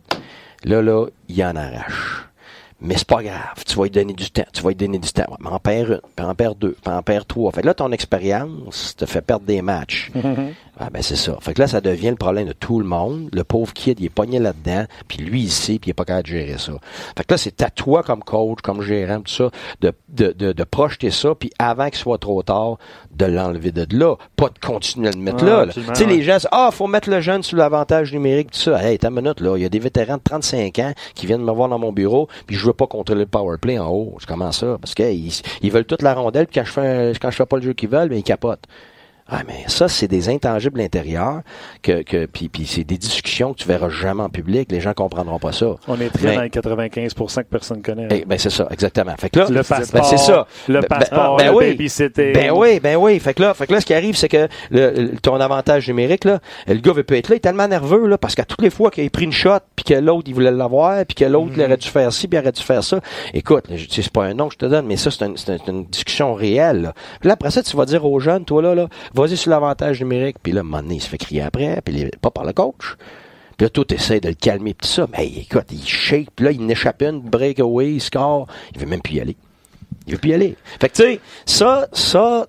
Là, là, il en arrache. Mais c'est pas grave. Tu vas lui donner du temps. Tu vas lui donner du temps. Ouais, mais en perd une, puis en perd deux, puis en perd trois. Fait que là, ton expérience te fait perdre des matchs. Ah ben c'est ça. Fait que là, ça devient le problème de tout le monde. Le pauvre kid, il est pogné là-dedans, puis lui ici, puis il est pas capable de gérer ça. Fait que là, c'est à toi comme coach, comme gérant, tout ça, de, de, de, de projeter ça, puis avant qu'il soit trop tard, de l'enlever de là. Pas de continuer à le mettre Ah, là. Tu sais, ouais. les gens disent, ah, faut mettre le jeune sous l'avantage numérique, tout ça. Hey, t'as une minute, là. Il y a des vétérans de 35 ans qui viennent me voir dans mon bureau, puis je veux pas contrôler le power play en haut. Je commence ça? Parce qu'ils ils veulent toute la rondelle, puis quand je fais quand je fais pas le jeu qu'ils veulent, ben, ils capotent. Ah, mais ça, c'est des intangibles intérieurs que, que puis, puis c'est des discussions que tu verras jamais en public. Les gens comprendront pas ça. On est très Mais- dans les 95% que personne ne connaît. Eh, ben, c'est ça, exactement. Fait que là, le ben, passeport, c'est ça. le Ben, passeport, ben le oui. Ben oui, ben oui. Fait que là, fait que là, ce qui arrive, c'est que le, le- ton avantage numérique, là, le gars veut pas être là, il est tellement nerveux, là, parce qu'à toutes les fois qu'il a pris une shot, puis que l'autre, il voulait l'avoir, puis que l'autre, il aurait dû faire ci, puis il aurait dû faire ça. Écoute, c'est pas un nom que je te donne, mais ça, un- c'est une discussion réelle, là. Puis là, après ça, tu vas dire aux jeunes, toi, là, là, vas-y sur l'avantage numérique, puis là, un moment donné, il se fait crier après, puis les- pas par le coach. Puis là, tout essaie de le calmer, pis tout ça. Mais écoute, il shake, puis là, il n'échappe une, breakaway, il score. Il veut même plus y aller. Il veut plus y aller. Fait que, tu sais, ça, ça,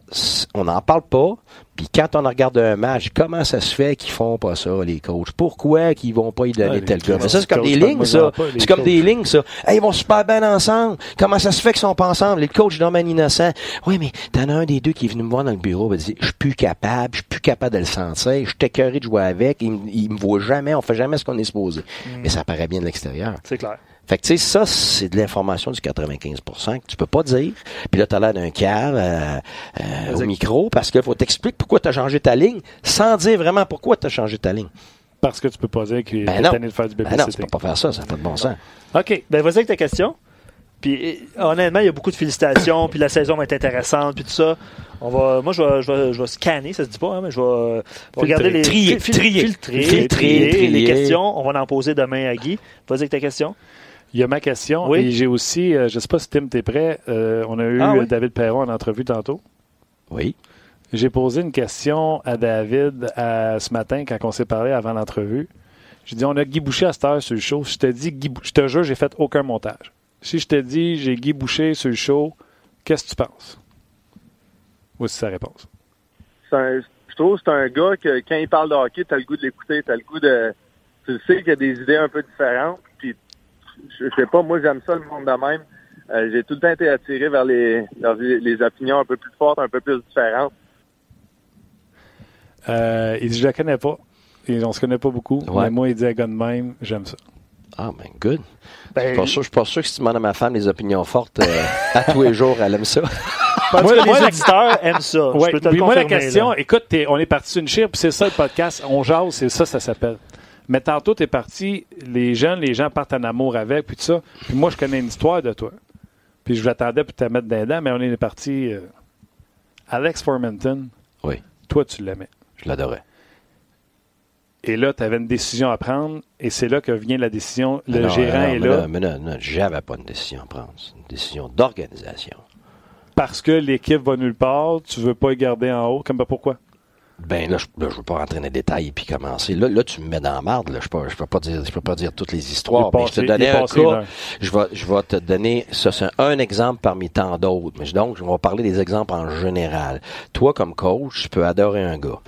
on n'en parle pas. Puis quand on regarde un match, comment ça se fait qu'ils font pas ça, les coachs? Pourquoi qu'ils vont pas y donner Ah, tel gars? Mais ça, c'est comme des lignes, ça. C'est comme des lignes, ça. Hey, ils vont super bien ensemble. Comment ça se fait qu'ils sont pas ensemble? Les coachs dommage innocent. Oui, mais t'en as un des deux qui est venu me voir dans le bureau et dit, je suis plus capable, je suis plus capable de le sentir, je suis écœuré de jouer avec, il, me- il me voit jamais, on fait jamais ce qu'on est supposé. Mm. Mais ça paraît bien de l'extérieur. C'est clair. Fait que, tu sais, ça, c'est de l'information du 95% que tu peux pas dire. Puis là, t'as l'air d'un cave euh, euh, au micro parce qu'il faut t'expliquer pourquoi t'as changé ta ligne sans dire vraiment pourquoi t'as changé ta ligne. Parce que tu peux pas dire qu'il Ben est de faire du Ben non, tu peux pas faire ça, ça fait de bon sens. OK. Ben, vas-y avec ta question. Puis, euh, honnêtement, il y a beaucoup de félicitations, puis la saison va être intéressante, puis tout ça. On va, moi, je vais, je vais, je vais scanner, ça se dit pas, hein, mais je vais regarder les trier trier. les questions. On va en poser demain à Guy. Vas-y avec ta question. Il y a ma question. Oui. Et j'ai aussi, euh, je sais pas si Tim, t'es prêt. euh, on a eu Ah oui. euh, David Perron en entrevue tantôt. Oui. J'ai posé une question à David à- ce matin quand on s'est parlé avant l'entrevue. J'ai dit, on a Guy Boucher à cette heure sur le show. Je te dis, Guy je te jure, j'ai fait aucun montage. Si je te dis, j'ai Guy Boucher sur le show, qu'est-ce que tu penses? Voici sa réponse. c'est un- je trouve que c'est un gars que quand il parle de hockey, t'as le goût de l'écouter, t'as le goût de. Tu le sais qu'il y a des idées un peu différentes. Je sais pas, moi j'aime ça le monde de même. Euh, J'ai tout le temps été attiré vers les, vers les, opinions un peu plus fortes, un peu plus différentes. Euh, il dit, je la connais pas. Et on se connaît pas beaucoup. Ouais. Mais moi, il dit, un gars de même, j'aime ça. Ah, ben, good. Ben, Je suis pas sûr, je suis pas sûr que si tu demandes à ma femme les opinions fortes euh, à tous les jours, elle aime ça. parce Moi, que moi, les auditeurs aiment ça. Ouais, je peux te le puis moi, la question, là. écoute, on est parti sur une chire, puis c'est ça le podcast. On jase, c'est ça, ça s'appelle. Mais tantôt, t'es parti, les jeunes, les gens partent en amour avec, puis tout ça. Puis moi, je connais une histoire de toi. Puis je l'attendais pour te mettre dans les dents, mais on est parti. euh, Alex Formenton, Oui, toi, tu l'aimais. je l'adorais. Et là, tu avais une décision à prendre, et c'est là que vient la décision. Le non, gérant non, est mais là non, mais non, non, j'avais pas une décision à prendre. C'est une décision d'organisation. parce que l'équipe va nulle part, tu veux pas y garder en haut. Comme, ben, pourquoi? Ben là, je, là, je veux pas rentrer dans les détails et puis commencer. Là, là, tu me mets dans la marde. Là. Je peux, je peux pas dire, je peux pas dire toutes les histoires. Je te est un passé cas. Je vais, je vais te donner, ça c'est un exemple parmi tant d'autres. Mais donc, je vais parler des exemples en général. Toi, comme coach, tu peux adorer un gars.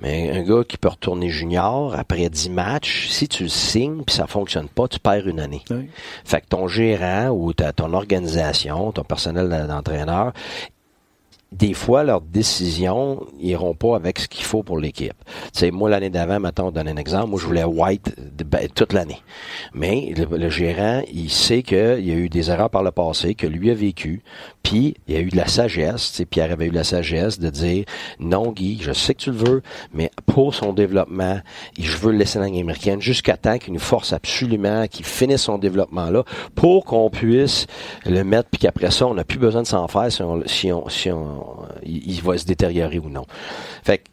Mais un gars qui peut retourner junior après 10 matchs, si tu le signes puis ça fonctionne pas, tu perds une année. Oui. Fait que ton gérant ou ta, ton organisation, ton personnel d'entraîneur, des fois, leurs décisions iront pas avec ce qu'il faut pour l'équipe. Sais, moi, l'année d'avant, maintenant, on donne un exemple. Moi, je voulais White ben, toute l'année. Mais le, le gérant, il sait qu'il y a eu des erreurs par le passé, que lui a vécu, puis il y a eu de la sagesse. Pierre avait eu de la sagesse de dire, non, Guy, je sais que tu le veux, mais pour son développement, je veux le laisser dans jusqu'à temps qu'il nous force absolument qu'il finisse son développement là pour qu'on puisse le mettre puis qu'après ça, on n'a plus besoin de s'en faire si on, si on, si on, il, il va se détériorer ou non. Fait que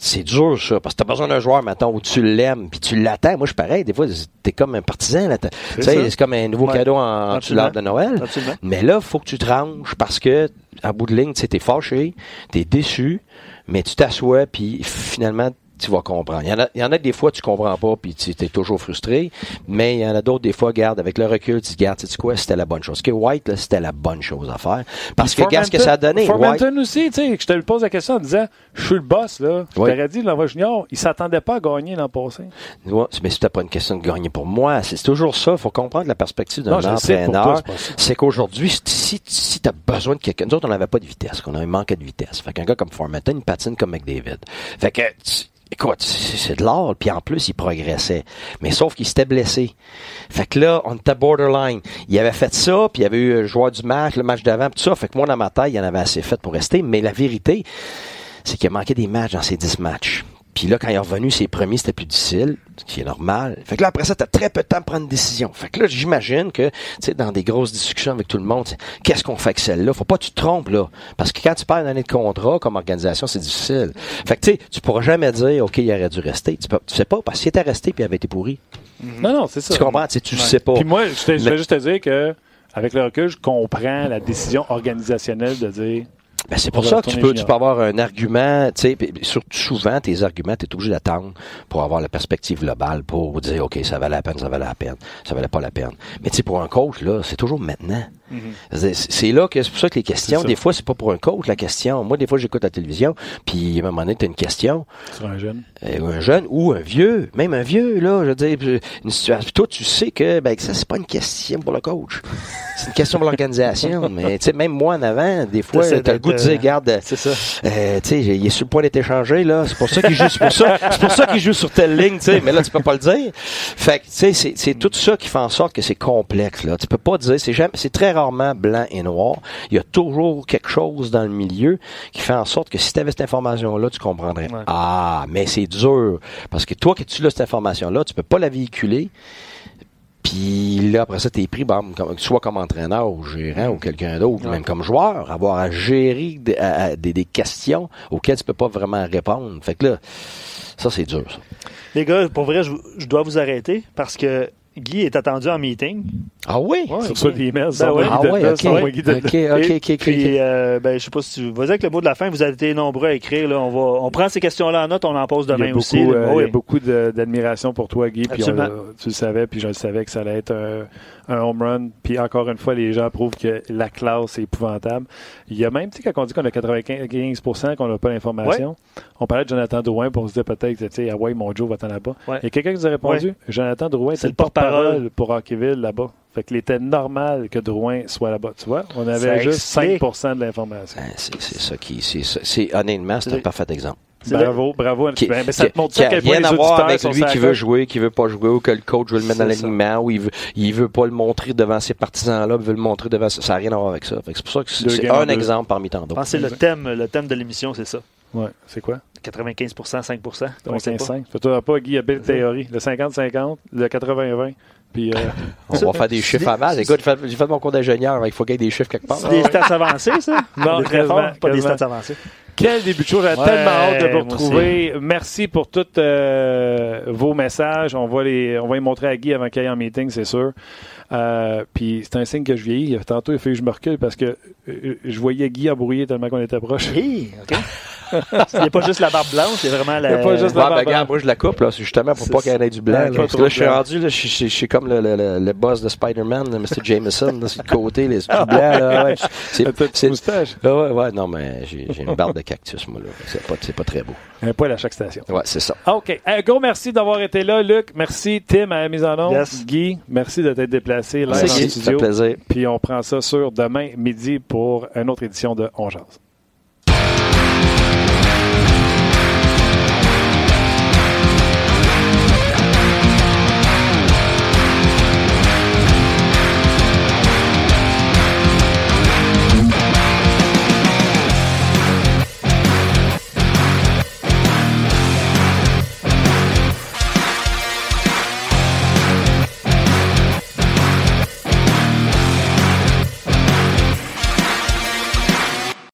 c'est dur, ça, parce que t'as besoin d'un joueur, maintenant, où tu l'aimes, puis tu l'attends. Moi, je suis pareil, des fois, t'es comme un partisan, là. Tu sais, c'est comme un nouveau Ouais. cadeau en, l'arbre de Noël. Absolument. Mais là, faut que tu te ranges parce que, à bout de ligne, tu sais, t'es fâché, t'es déçu, mais tu t'assois, puis finalement, tu vas comprendre. Il y en a, il y en a des fois, tu comprends pas, puis tu es toujours frustré, mais il y en a d'autres, des fois, garde, avec le recul, tu te gardes, tu sais quoi, c'était la bonne chose. Que White, là, c'était la bonne chose à faire. Parce que, regarde ce que ça a donné. White, Formanton aussi, tu sais, je te le pose la question en disant, je suis le boss, là. Je Ouais. t'aurais dit, l'envoi junior, il s'attendait pas à gagner l'an passé. Ouais, mais c'était pas une question de gagner pour moi. C'est toujours ça. faut comprendre la perspective d'un entraîneur. c'est qu'aujourd'hui, si, si tu as besoin de quelqu'un, nous autres, on n'avait pas de vitesse, qu'on a un manque de vitesse. Fait qu'un gars comme Formanton, il patine comme McDavid. Fait que, écoute, c'est de l'art, puis en plus, il progressait. Mais sauf qu'il s'était blessé. Fait que là, on était borderline. Il avait fait ça, puis il avait eu le joueur du match, le match d'avant, tout ça. Fait que moi, dans ma tête, il y en avait assez fait pour rester. Mais la vérité, c'est qu'il a manqué des matchs dans ces 10 matchs. Puis là, quand il est revenu, ses premiers, c'était plus difficile, ce qui est normal. Fait que là, après ça, t'as très peu de temps pour prendre une décision. Fait que là, j'imagine que, tu sais, dans des grosses discussions avec tout le monde, qu'est-ce qu'on fait avec celle-là? Faut pas que tu te trompes, là. Parce que quand tu perds une année de contrat, comme organisation, c'est difficile. Fait que, tu sais, tu pourras jamais dire, OK, il aurait dû rester. Tu, peux, tu sais pas, parce qu'il était resté puis il avait été pourri. Non, non, c'est ça. Tu comprends? Tu sais, tu sais pas. Puis moi, je, vais juste te dire que, avec le recul, je comprends la décision organisationnelle de dire Ben, c'est pour ça que tu peux, tu peux avoir un argument, tu sais, surtout souvent, tes arguments, tu es obligé d'attendre pour avoir la perspective globale, pour dire, OK, ça valait la peine, ça valait la peine, ça valait pas la peine. Mais tu sais, pour un coach, là, c'est toujours maintenant. C'est c'est là que c'est pour ça que les questions, des fois, c'est pas pour un coach, la question. Moi, des fois, j'écoute la télévision, puis à un moment donné, tu as une question, sur un jeune. euh, un jeune ou un vieux, même un vieux, là, je veux dire, une situation. Toi, tu sais que ben, que ça, c'est pas une question pour le coach. C'est une question pour l'organisation. mais tu sais, même moi en avant, des fois, T'essaies t'as le goût de dire, euh, regarde, C'est ça. euh, tu sais, il est sur le point d'être échangé, là. C'est pour ça qu'il joue, c'est pour ça, c'est pour ça qu'il joue sur telle ligne, tu sais. Mais là, tu peux pas le dire. Fait que, tu sais, c'est, c'est tout ça qui fait en sorte que c'est complexe, là. Tu peux pas dire, c'est jamais, c'est très rarement blanc et noir. Il y a toujours quelque chose dans le milieu qui fait en sorte que si tu avais cette information-là, tu comprendrais. Ouais. Ah, mais c'est dur. Parce que toi, que tu as cette information-là, tu peux pas la véhiculer. Puis là, après ça, t'es pris, bon, comme, soit comme entraîneur ou gérant ou quelqu'un d'autre, Ouais. même comme joueur, avoir à gérer des, à- à- des, des questions auxquelles tu peux pas vraiment répondre. Fait que là, ça, c'est dur, ça. Les gars, pour vrai, je, je dois vous arrêter parce que Guy est attendu en meeting. Ah oui? Sur ça, les Ben ouais. Ah oui, ok. de- Ok, ok, Et ok. Puis, euh, ben, je sais pas si tu. Vas-y avec le mot de la fin. Vous avez été nombreux à écrire. Là. On, va, on prend ces questions-là en note. On en pose Il y a demain beaucoup, aussi. euh, il y Oui. a beaucoup de- d'admiration pour toi, Guy. Puis on Absolument. l'a- tu le savais, puis je le savais que ça allait être un, un home run. Puis encore une fois, les gens prouvent que la classe est épouvantable. Il y a même, tu sais, quand on dit qu'on a 95% qu'on n'a pas l'information, on parlait de Jonathan Drouin, puis on se disait peut-être, tu sais, ah ouais, mon Joe va-t'en là-bas. Ouais. Il y a quelqu'un qui nous a répondu, Jonathan Drouin, C'est le le porte-parole porte-parole. pour Hockeyville là-bas. Fait qu'il était normal que Drouin soit là-bas, tu vois. On Ça avait juste explique. 5 de l'information. Ben, c'est, c'est ça qui, c'est, ça- c'est honnêtement, c'est un parfait exemple. C'est Bravo, bravo. Qui, Ben, mais ça qui- te montre qui ça à a rien à voir avec lui qui veut jouer, qui veut pas jouer, ou que le coach veut le mettre dans l'alignement, ou il veut, il veut pas le montrer devant ses partisans-là, il veut le montrer devant, ça n'a rien à voir avec ça. Fait que c'est pour ça que c'est, un deux. exemple parmi tant Je d'autres. pense que c'est le thème, le thème de l'émission, c'est ça. Ouais, c'est quoi? 95 5 On Donc, sait c'est pas. 5. Fais-toi pas, Guy, il y a belle théorie. Le 50-50, le 80-20. Puis, euh, On va faire des chiffres à mal. Écoute, j'ai fait, j'ai fait mon cours d'ingénieur, il faut qu'il y ait des chiffres quelque part. C'est des stats avancés, ça? Non, très fort, pas des stats avancés. quel début de show. J'avais Ouais, tellement hâte de vous retrouver. Merci pour tous euh, vos messages. On va, les, on va les montrer à Guy avant qu'il aille en meeting, c'est sûr. Euh, puis c'est un signe que je vieillis. Tantôt, il fait que je me recule parce que euh, je voyais Guy embrouillé tellement qu'on était proche. Hey. Il n'y a pas juste la barbe blanche, c'est vraiment la. Il y a pas juste la ben, barbe regarde, moi, je la coupe, là, c'est justement pour pas qu'il y ait du blanc. Là. pas Parce que trop là, je suis blanc. rendu, là, je suis- comme le, boss de Spider-Man, Mr. Jameson, là, sur le côté, les blancs, là, ouais. C'est, moustache. ah ouais, ouais, non, mais j'ai, une barbe de cactus, moi, là. C'est pas, c'est pas très beau. Un poil à chaque station. Ouais, c'est ça. OK. Un gros merci d'avoir été là, Luc. Merci, Tim, à la mise en onde. Yes. Guy, merci de t'être déplacé là dans Merci, le ça fait plaisir. Puis on prend ça sur demain midi pour une autre édition de On Jase.